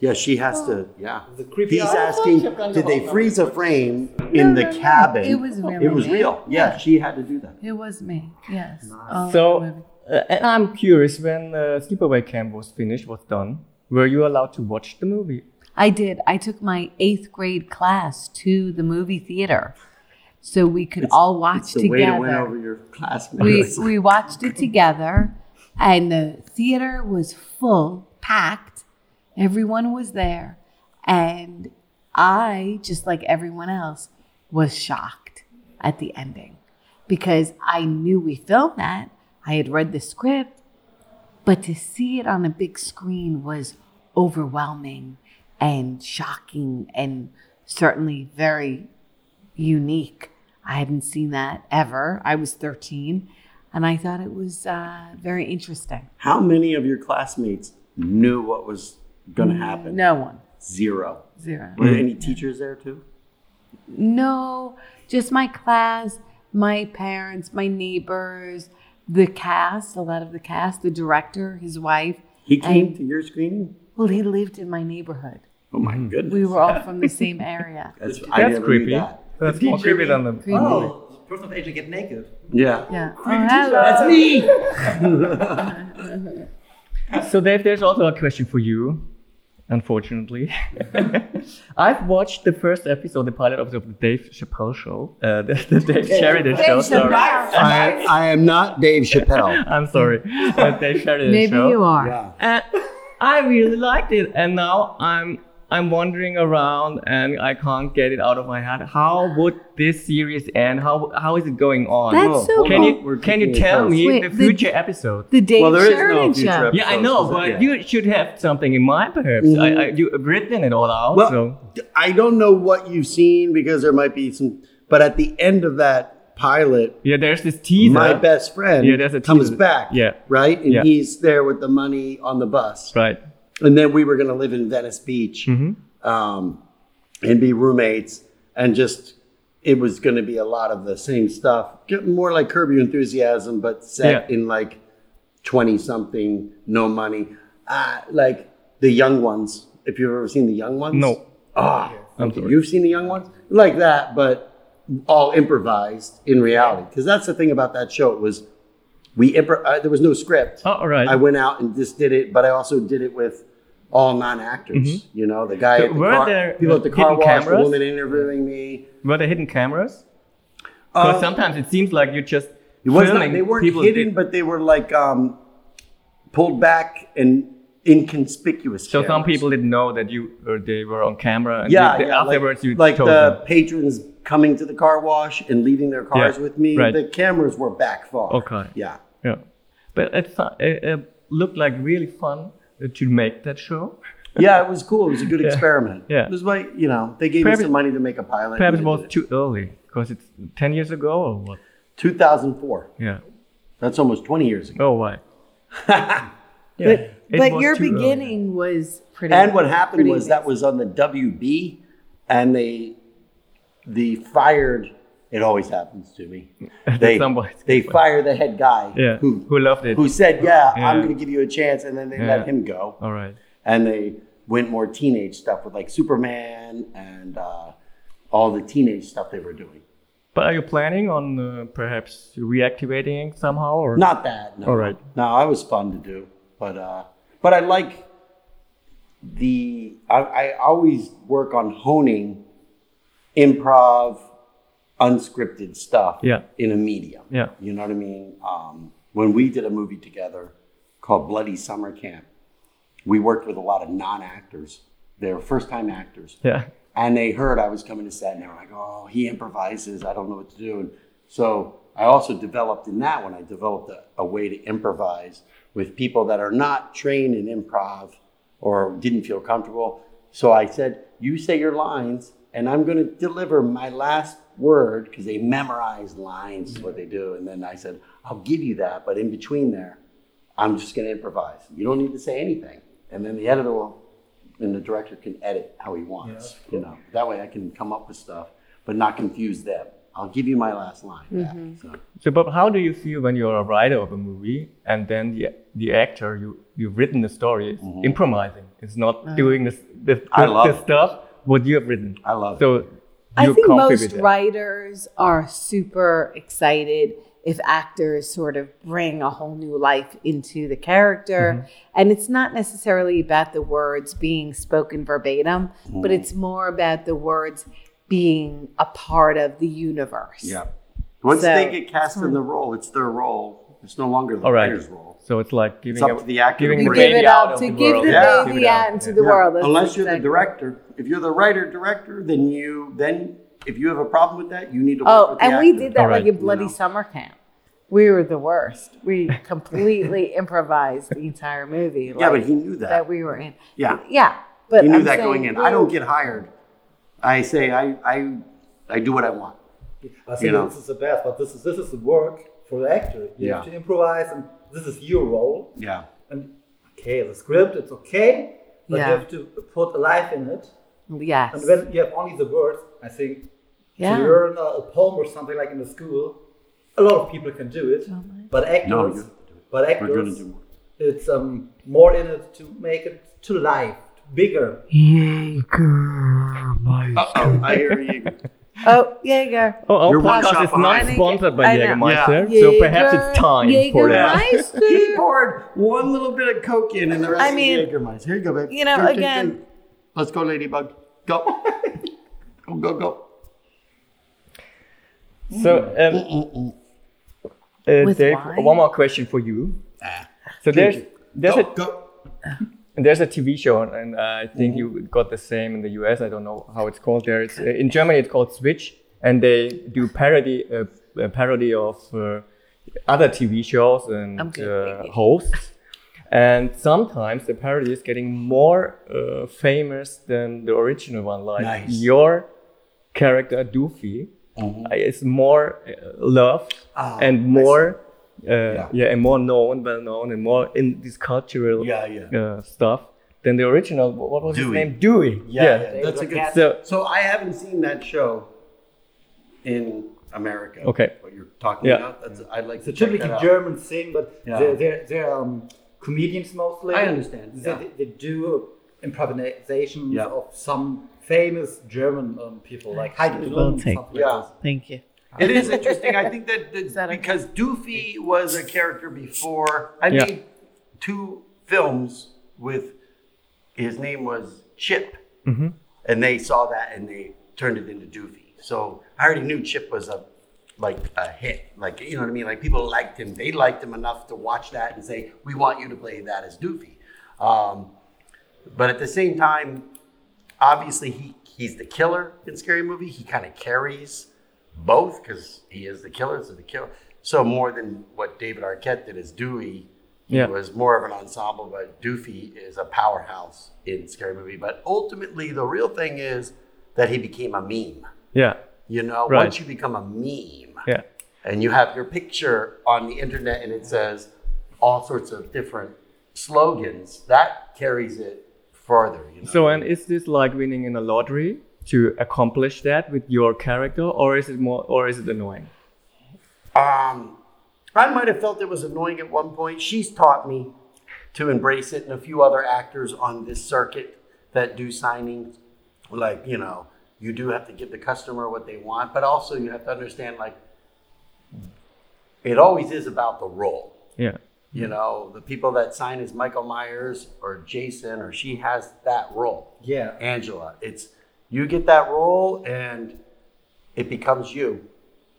Yeah, she has to. Yeah. The creepy He's asking, did they freeze a frame in the cabin? It was really It was me. real. Yeah, she had to do that. It was me, yes. Oh, So, uh, and I'm curious when uh, Sleepaway Camp was finished, was done. Were you allowed to watch the movie? I did. I took my eighth grade class to the movie theater so we could all watch It's the together. way to win over your we, we watched it together and the theater was full packed everyone was there and i just like everyone else was shocked at the ending because i knew we filmed that i had read the script but to see it on a big screen was overwhelming and shocking and certainly very unique. I hadn't seen that ever. I was 13 and I thought it was uh, very interesting. How many of your classmates knew what was going to happen? No one, Zero. zero. Zero. Were there mm. any teachers there too? No, just my class, my parents, my neighbors, the cast, a lot of the cast, the director, his wife, He came to your screening? Well, he lived in my neighborhood. Oh my mm. goodness. We were all from the same area. That's, I That's creepy. that. That's more creepy than the. Creepy. Oh, person of age to get naked. Yeah. Yeah. Oh, hello. That's me. So, Dave, there's also a question for you. Unfortunately, I've watched the first episode, the pilot episode of the Dave Chappelle show, uh, the, the Dave Sheridan Dave show. Sorry, Chappelle. I, I am not Dave Chappelle. I'm sorry, uh, Dave Sheridan Maybe show. you are. Yeah. And I really liked it, and now I'm I'm wandering around and I can't get it out of my head. How would this series end? How how is it going on? That's Oh, so hold can cool. You can you tell me Wait, the the- future episode? The Dave Well, there is no Sheridan future show. episode. Yeah, I know, but yeah. you should have something in mind, perhaps. I, I, mm. you have written it all out, Well, so I don't know what you've seen because there might be some, but at the end of that pilot, yeah, there's this teaser. my best friend Yeah, there's a comes teaser. back. Yeah. Right? And Yeah. he's there with the money on the bus. Right. And then we were going to live in Venice Beach Mm-hmm. um, and be roommates. And just, it was going to be a lot of the same stuff. More like Curb Your Enthusiasm, but set Yeah. in like 20 something, no money. Uh, like the young ones. If you've ever seen the young ones. No. Ah, I'm okay. You've seen the young ones? Like that, but all improvised in reality. Because that's the thing about that show. It was, we, impro- uh, there was no script. Oh, all right. I went out and just did it, but I also did it with all non-actors. You know, the guy So at the were car, there people at the car hidden wash, cameras? the woman interviewing me. Were there hidden cameras? Because Uh, sometimes it seems like you're just it was not, they weren't hidden, did- but they were like um, pulled back and inconspicuous. so some people didn't know that you or they were on camera. And yeah, you, yeah, afterwards like, you like the them. patrons coming to the car wash and leaving their cars Yeah, with me. right. The cameras were back far. Okay. Yeah. Yeah, but it, it, it looked like really fun to make that show. Yeah, it was cool. It was a good Yeah. experiment. Yeah. It was like, you know, they gave Perhaps- me some money to make a pilot. Perhaps it was too early because it's ten years ago or what? 2004. Yeah. That's almost 20 years ago. Oh, why? yeah. But, but your too early. beginning was pretty. And what happened pretty was that was on the WB, and they they fired. It always happens to me. They they fire the head guy Yeah. who Who loved it? who said, "Yeah, Yeah. I'm going to give you a chance," and then they Yeah. let him go, All right. and they went more teenage stuff with like Superman and uh, all the teenage stuff they were doing. But are you planning on uh, perhaps reactivating it somehow or Not that. No. All right. No, I was fun to do, but uh, but I like the. I, I always work on honing improv, unscripted stuff. Yeah. In a medium. Yeah. You know what I mean? Um, when we did a movie together called Bloody Summer Camp, we worked with a lot of non-actors. They were first-time actors. Yeah. And they heard I was coming to set, and they were like, "Oh, he improvises. I don't know what to do." And so I also developed in that one. I developed a, a way to improvise with people that are not trained in improv or didn't feel comfortable. So I said, "You say your lines, and I'm going to deliver my last word because they memorize lines is what they do." And then I said, "I'll give you that, but in between there, I'm just going to improvise. You don't need to say anything." And then the editor will and the director can edit how he wants. You know, that way I can come up with stuff, but not confuse them. I'll give you my last line. back. So, So, but how do you feel when you're a writer of a movie and then the the actor you you've written the story is improvising? It's not doing this the, Mm-hmm. I the, love the it. Stuff what you have written. I love it. So I think most writers are super excited if actors sort of bring a whole new life into the character. Mm-hmm. And it's not necessarily about the words being spoken verbatim, but it's more about the words being a part of the universe. yeah. Once So- they get cast in the role, it's their role. It's no longer the All right. writer's role. So it's like giving up a- to the actor giving to You the give baby it out up to the give world. the baby Give it out out, into yeah. the Yeah. world. That's Unless you're the director. If you're the writer director, then you then if you have a problem with that, you need to work Oh, with the and we did that All right. like a Bloody You know? Summer Camp. We were the worst. We completely improvised the entire movie. Yeah, like, but he knew that. that we were in. Yeah. yeah. But He knew I'm that going in. we I don't get hired. I say I I I do what I want. I think You know. this is the best, but this is this is the work for the actor. You Yeah. have to improvise, and this is your role. Yeah. And okay, the script it's okay, but Yeah. you have to put a life in it. Yes. And when you have only the words, I think Yeah. to learn a, a poem or something like in the school, a lot of people can do it. But actors, No, but actors, it's um, more in it to make it to life, bigger. Uh-oh, I hear you. Oh, Jaeger. Oh, our You're one podcast is behind. not sponsored by I know. Jägermeister, so perhaps it's time for that. He Jägermeister. poured one little bit of Coke in and the rest I mean, is Jägermeister. Here you go, babe. you know, Drink, drink, again- drink. Let's go, Ladybug. Go. go, go, go. So, um, uh, Dave, wine? one more question for you. So there's there's Go, a go. there's a TV show, and uh, I think you got the same in the US. I don't know how it's called there. It's, uh, in Germany, it's called Switch, and they do parody uh, a parody of uh, other TV shows and I'm good, uh, hosts. And sometimes the parody is getting more uh, famous than the original one. Like Nice. your character Doofy uh, is more uh, loved Ah, and more uh, yeah. Yeah. and more known, well known, and more in this cultural Yeah, yeah. uh, stuff than the original. What what was his name? Dewey. Yeah, yeah, that's a good. So So I haven't seen that show in America. Okay. What you're talking Yeah. about? That's, I'd like It's to a check typical that out. German thing, but Yeah. they're, they're, they're um, comedians mostly. I understand, They, yeah. they, they do improvisations Yeah. of some famous German um, people, like Heidi Klum, We'll take Yeah. like. Thank you. It is interesting. I think that, that, that okay? because Doofy was a character before. I Yeah. made two films with his name was Chip, Mm-hmm. and they saw that and they turned it into Doofy. So I already knew Chip was a like a hit. Like you know what I mean? Like people liked him. They liked him enough to watch that and say, "We want you to play that as Doofy." Um, but at the same time, obviously he he's the killer in Scary Movie. He kind of carries both because he is the killer, so the killer. So more than what David Arquette did as Dewey, he Yeah. was more of an ensemble. But Doofy is a powerhouse in Scary Movie. But ultimately, the real thing is that he became a meme. yeah, You know, Right. once you become a meme yeah. and you have your picture on the internet and it says all sorts of different slogans, that carries it farther. You know? So and is this like winning in a lottery to accomplish that with your character, or is it more, or is it annoying? Um, I might have felt it was annoying at one point. She's taught me to embrace it, and a few other actors on this circuit that do signings. Like, you know, you do have to give the customer what they want, but also you have to understand, like, it always is about the role. Yeah, You know, the people that sign as Michael Myers or Jason or she has that role. Yeah. Angela. It's you get that role and it becomes you.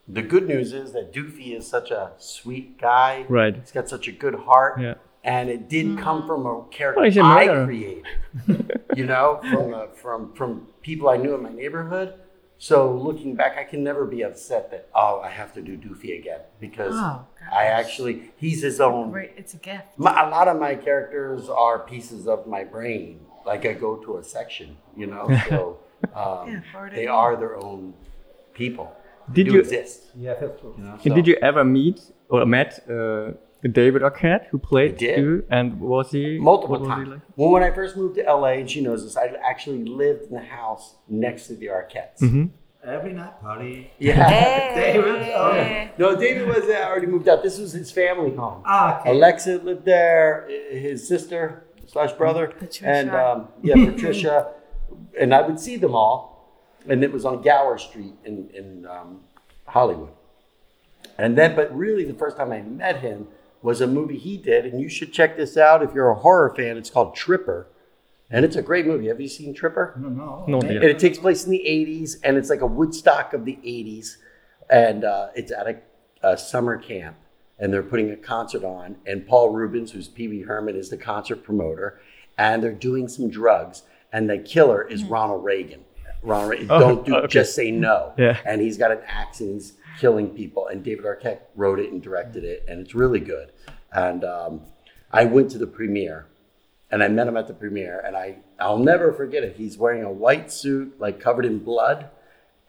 The good news is that Doofy is such a sweet guy. Right. He's got such a good heart. Yeah. And it did come from a character Well, he's a I created. you know, from the, from from people I knew in my neighborhood. So looking back, I can never be upset that oh I have to do Doofy again because Oh, I actually he's his own Right, it's a gift. my, a lot of my characters are pieces of my brain. Like I go to a section, you know, so um, Yeah, they it. are their own people. Did do you- exist? Yeah, that's true. You know, And so- did you ever meet or met uh, David Arquette, who played I you? And was he multiple what was he times? like? Well, when I first moved to LA, and she knows this, I actually lived in the house next to the Arquettes. Mm-hmm. Every night party. Yeah, Hey. David. Oh, yeah. no, David was uh, already moved out. This was his family home. Ah, okay. Alexa lived there, his sister slash brother, Patricia. and um, yeah, Patricia, and I would see them all, and it was on Gower Street in in um, Hollywood. And then, but really, the first time I met him was a movie he did, and you should check this out if you're a horror fan. It's called Tripper, and it's a great movie. Have you seen Tripper? No, no. No, maybe. And it takes place in the 80s, and it's like a Woodstock of the 80s. And uh, it's at a, a summer camp, and they're putting a concert on. And Paul Rubens, who's Pee Wee Herman, is the concert promoter. And they're doing some drugs, and the killer is Ronald Reagan. Ronald Reagan, Oh, don't do, okay. just say no. Yeah. And he's got an axe, and he's killing people. And David Arquette wrote it and directed it, and it's really good. And um, I went to the premiere and I met him at the premiere, and I I'll never forget it. He's wearing a white suit, like covered in blood,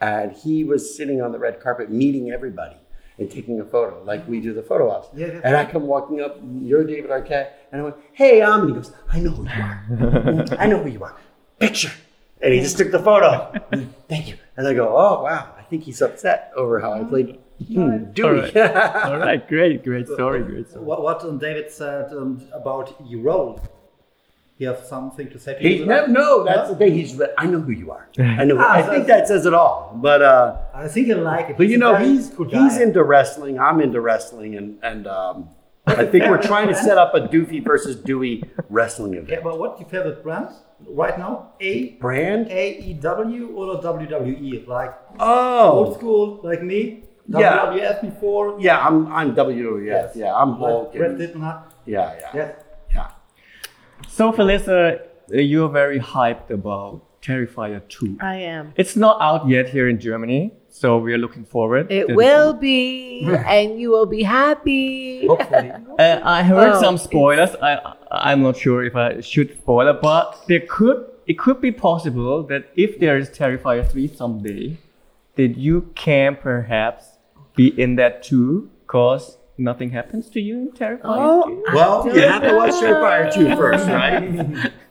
and he was sitting on the red carpet meeting everybody and taking a photo, like we do the photo ops. Yeah, yeah. And I come walking up, you're David Arquette, and I went, "Hey, I'm," and he goes, "I know who you are. I know who you are. Picture." And he just took the photo. Thank you. And I go, "Oh wow, think he's upset over how I played Dewey. All right, great, great story, great story. What, what um, David said um, about your role. You have something to say to He, you? no, no, that's the thing. He's. re- I know who you are. I know. Ah, I think that says it all. But uh, I think I like it. but you know, he's he's guy. into wrestling. I'm into wrestling, and and um, I think we're trying to set up a Doofy versus Dewey wrestling event. Yeah, but what's your favorite brand right now? A Brand? AEW or WWE? Like oh, old school, like me. Yeah. WWF before. yeah. I'm I'm WWF. Yes. Yeah, I'm Hulk. Bret and- Yeah, yeah, Yes. yeah. So, Felissa, you're very hyped about Terrifier 2. I am. It's not out yet here in Germany, so we are looking forward. It to- will be, and you will be happy. Hopefully. Uh, I heard Oh, some it's- spoilers. I I'm not sure if I should spoil it, but there could it could be possible that if there is Terrifier 3 someday, that you can perhaps be in that too, cause nothing happens to you in Terrifier 2. Well, you have to watch Terrifier 2 first, right?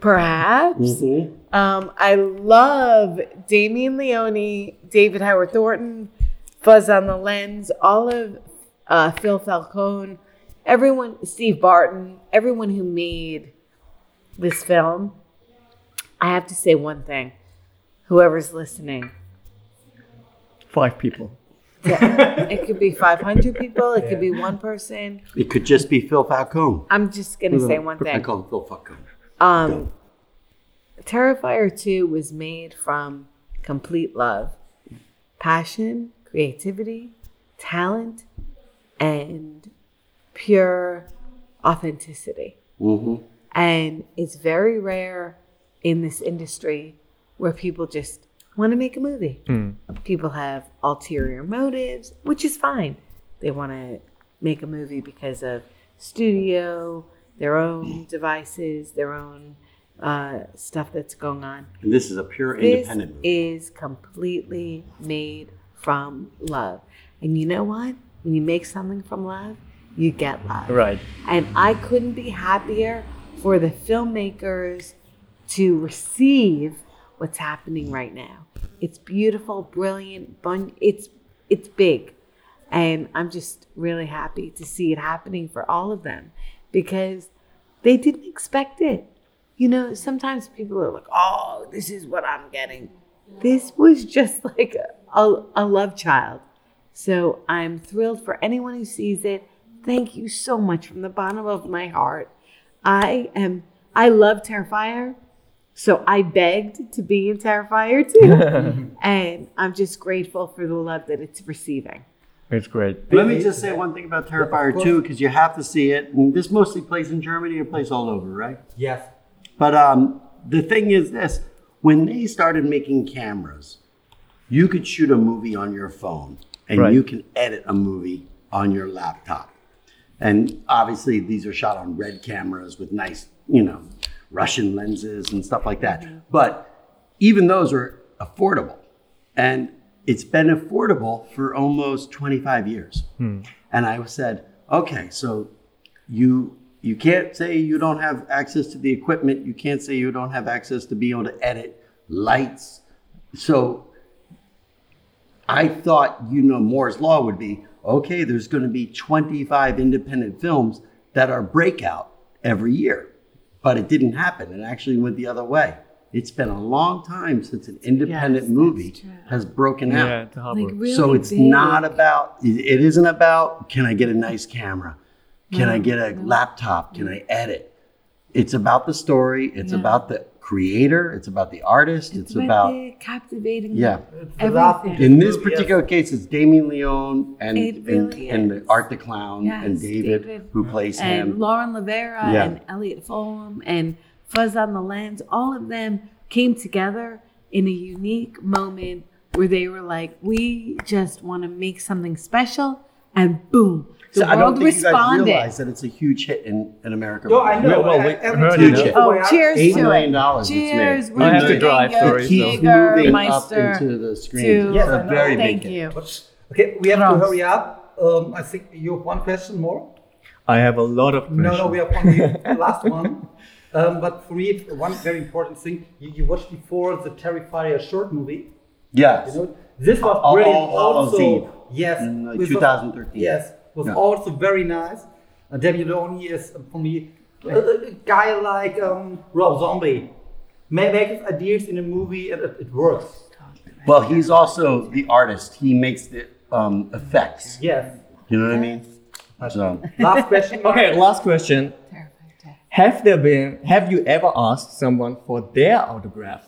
Perhaps. Mhm. Um, I love Damien Leone, David Howard Thornton, Fuzz on the Lens, all of uh, Phil Falcone, everyone, Steve Barton, everyone who made this film. I have to say one thing. Whoever's listening, Five people. it could be 500 people, it could be one person. It could just be Phil Falcone. I'm just going to say one thing. I thing. call him Phil Falcone. Um, Terrifier 2 was made from complete love, passion, creativity, talent, and pure authenticity. Mm-hmm. And it's very rare in this industry where people just want to make a movie. People have ulterior motives, which is fine. They want to make a movie because of studio, their own devices, their own uh, stuff that's going on. And this is a pure This independent movie. is completely made from love. And you know what? When you make something from love, you get love. Right. And I couldn't be happier for the filmmakers to receive what's happening right now. It's beautiful, brilliant, bun- it's it's big. And I'm just really happy to see it happening for all of them because they didn't expect it. You know, sometimes people are like, "Oh, this is what I'm getting." This was just like a, a, a love child. So I'm thrilled for anyone who sees it. Thank you so much from the bottom of my heart. I am I love Terrifier. So I begged to be in Terrifier too. and I'm just grateful for the love that it's receiving. It's great. Let me just say one thing about Terrifier 2, because you have to see it. And this mostly plays in Germany or plays all over, right? Yes. But um, the thing is this when they started making cameras, you could shoot a movie on your phone and Right. you can edit a movie on your laptop. And obviously, these are shot on red cameras with nice, you know, Russian lenses and stuff like that. But even those are affordable. And it's been affordable for almost 25 years. Hmm. And I said, okay, so you you can't say you don't have access to the equipment. You can't say you don't have access to be able to edit lights. So I thought, you know, Moore's law would be okay. There's going to be 25 independent films that are breakout every year, but it didn't happen. It actually went the other way. It's been a long time since an independent Yes, movie has broken out. Yeah, the. Like really so it's big. not about it it isn't about can i get a nice camera can i get a laptop can i edit it's about the story it's Yeah. about the creator it's about the artist it's, about the captivating yeah The everything. in this Yes. particular case it's damien leone and It and, and is. art the clown and david, David. who plays and him Lauren Lavera Yeah. and Elliot Fulham and Fuzz on the Lens, all of them came together in a unique moment where they were like, we just want to make something special, and boom, the so i don't world think you guys realize that it's a huge hit in, in america No, I know. well, we I- every heard time it, you yeah. go Oh, cheers Eight to million it. dollars it's Cheers, made. I have to drive, Dingus, sorry, it keeps so- Jaeger, moving up into the screen to- Yes, it's I a know. very Thank big you. But- Okay, we have to hurry up. Um, I think you have one question more. I have a lot of questions. No, no, we have only the last one. Um, but for me, one very important thing you, you watched before the Terrifier short movie. yes You know, This was All- brilliant. All Hallows also, Eve yes, in, uh, 2013. yes, was Yeah. also very nice. Uh, Debbie Filoni is uh, for me a, a guy like um, Rob Zombie. May make his ideas in a movie and it, it works. Well, he's also the artist. He makes the um, effects. Yes. You know what I mean? So Last question. Okay, last question. Have there been? Have you ever asked someone for their autograph?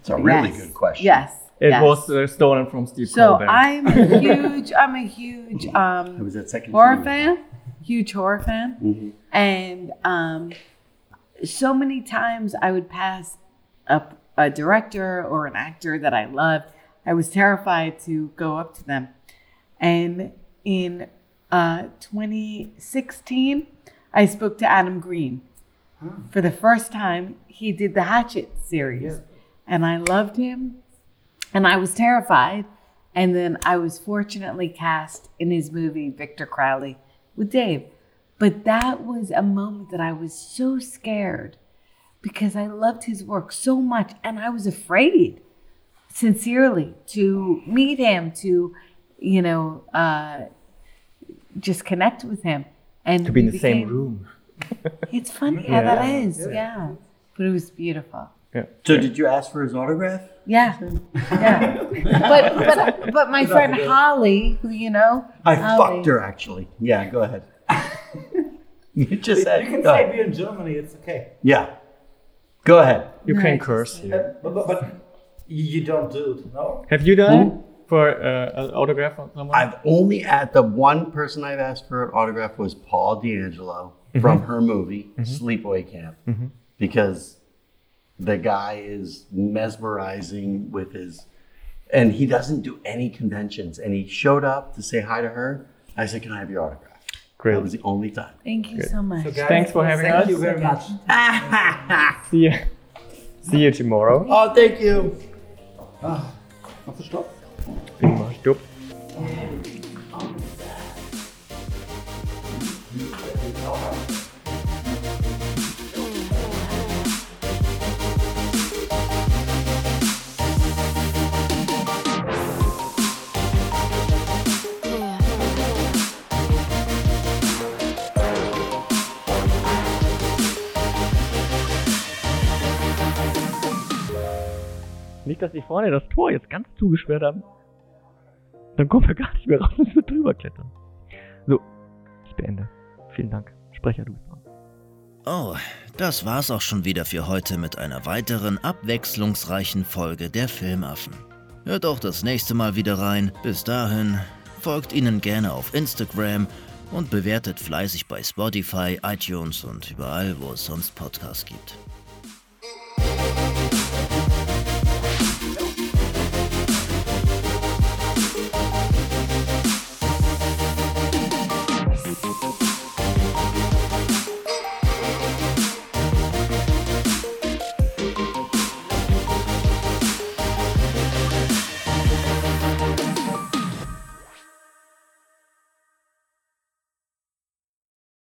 it's a really Yes. good question. Yes. It yes. was uh, stolen from Steve So Colbert. I'm a huge, I'm a huge um, was at second horror City. fan, huge horror fan, Mm-hmm. and um, so many times I would pass a, a director or an actor that I loved. I was terrified to go up to them, and in uh, 2016, I spoke to Adam Green for the first time. He did the Hatchet series, and I loved him and I was terrified. And then I was fortunately cast in his movie Victor Crowley with Dave. But that was a moment that I was so scared because I loved his work so much and I was afraid sincerely to meet him, to, you know, uh, just connect with him. And to be in we the same room. It's funny how that is, yeah. But it was beautiful. Yeah. So did you ask for his autograph? Yeah, yeah. but but but my friend Holly, who you know, I Holly, fucked her actually. Yeah, go ahead. you just said. You can go say ahead. in Germany. It's okay. Yeah. Go ahead. You can Right. curse here. But, but, but you you don't do it, no? Have you done it for uh, an autograph from someone? I've only at the one person I've asked for an autograph was Paul D'Angelo mm-hmm. from her movie mm-hmm. Sleepaway Camp mm-hmm. because the guy is mesmerizing with his and he doesn't do any conventions and he showed up to say hi to her. I said, "Can I have your autograph?" Great. That was the only time. Thank you so much. So guys, Thanks for having thank us. Thank you very much. See you. See you tomorrow. Oh, thank you. Ah, Machst du Stopp? Prima, stopp. Nicht, dass die vorne das Tor jetzt ganz zugesperrt haben. Dann kommen wir gar nicht mehr raus und wir drüber klettern. So, ich beende. Vielen Dank. Sprecher, du bist dran. Oh, das war's auch schon wieder für heute mit einer weiteren abwechslungsreichen Folge der Filmaffen. Hört auch das nächste Mal wieder rein. Bis dahin, folgt ihnen gerne auf Instagram und bewertet fleißig bei Spotify, iTunes und überall, wo es sonst Podcasts gibt.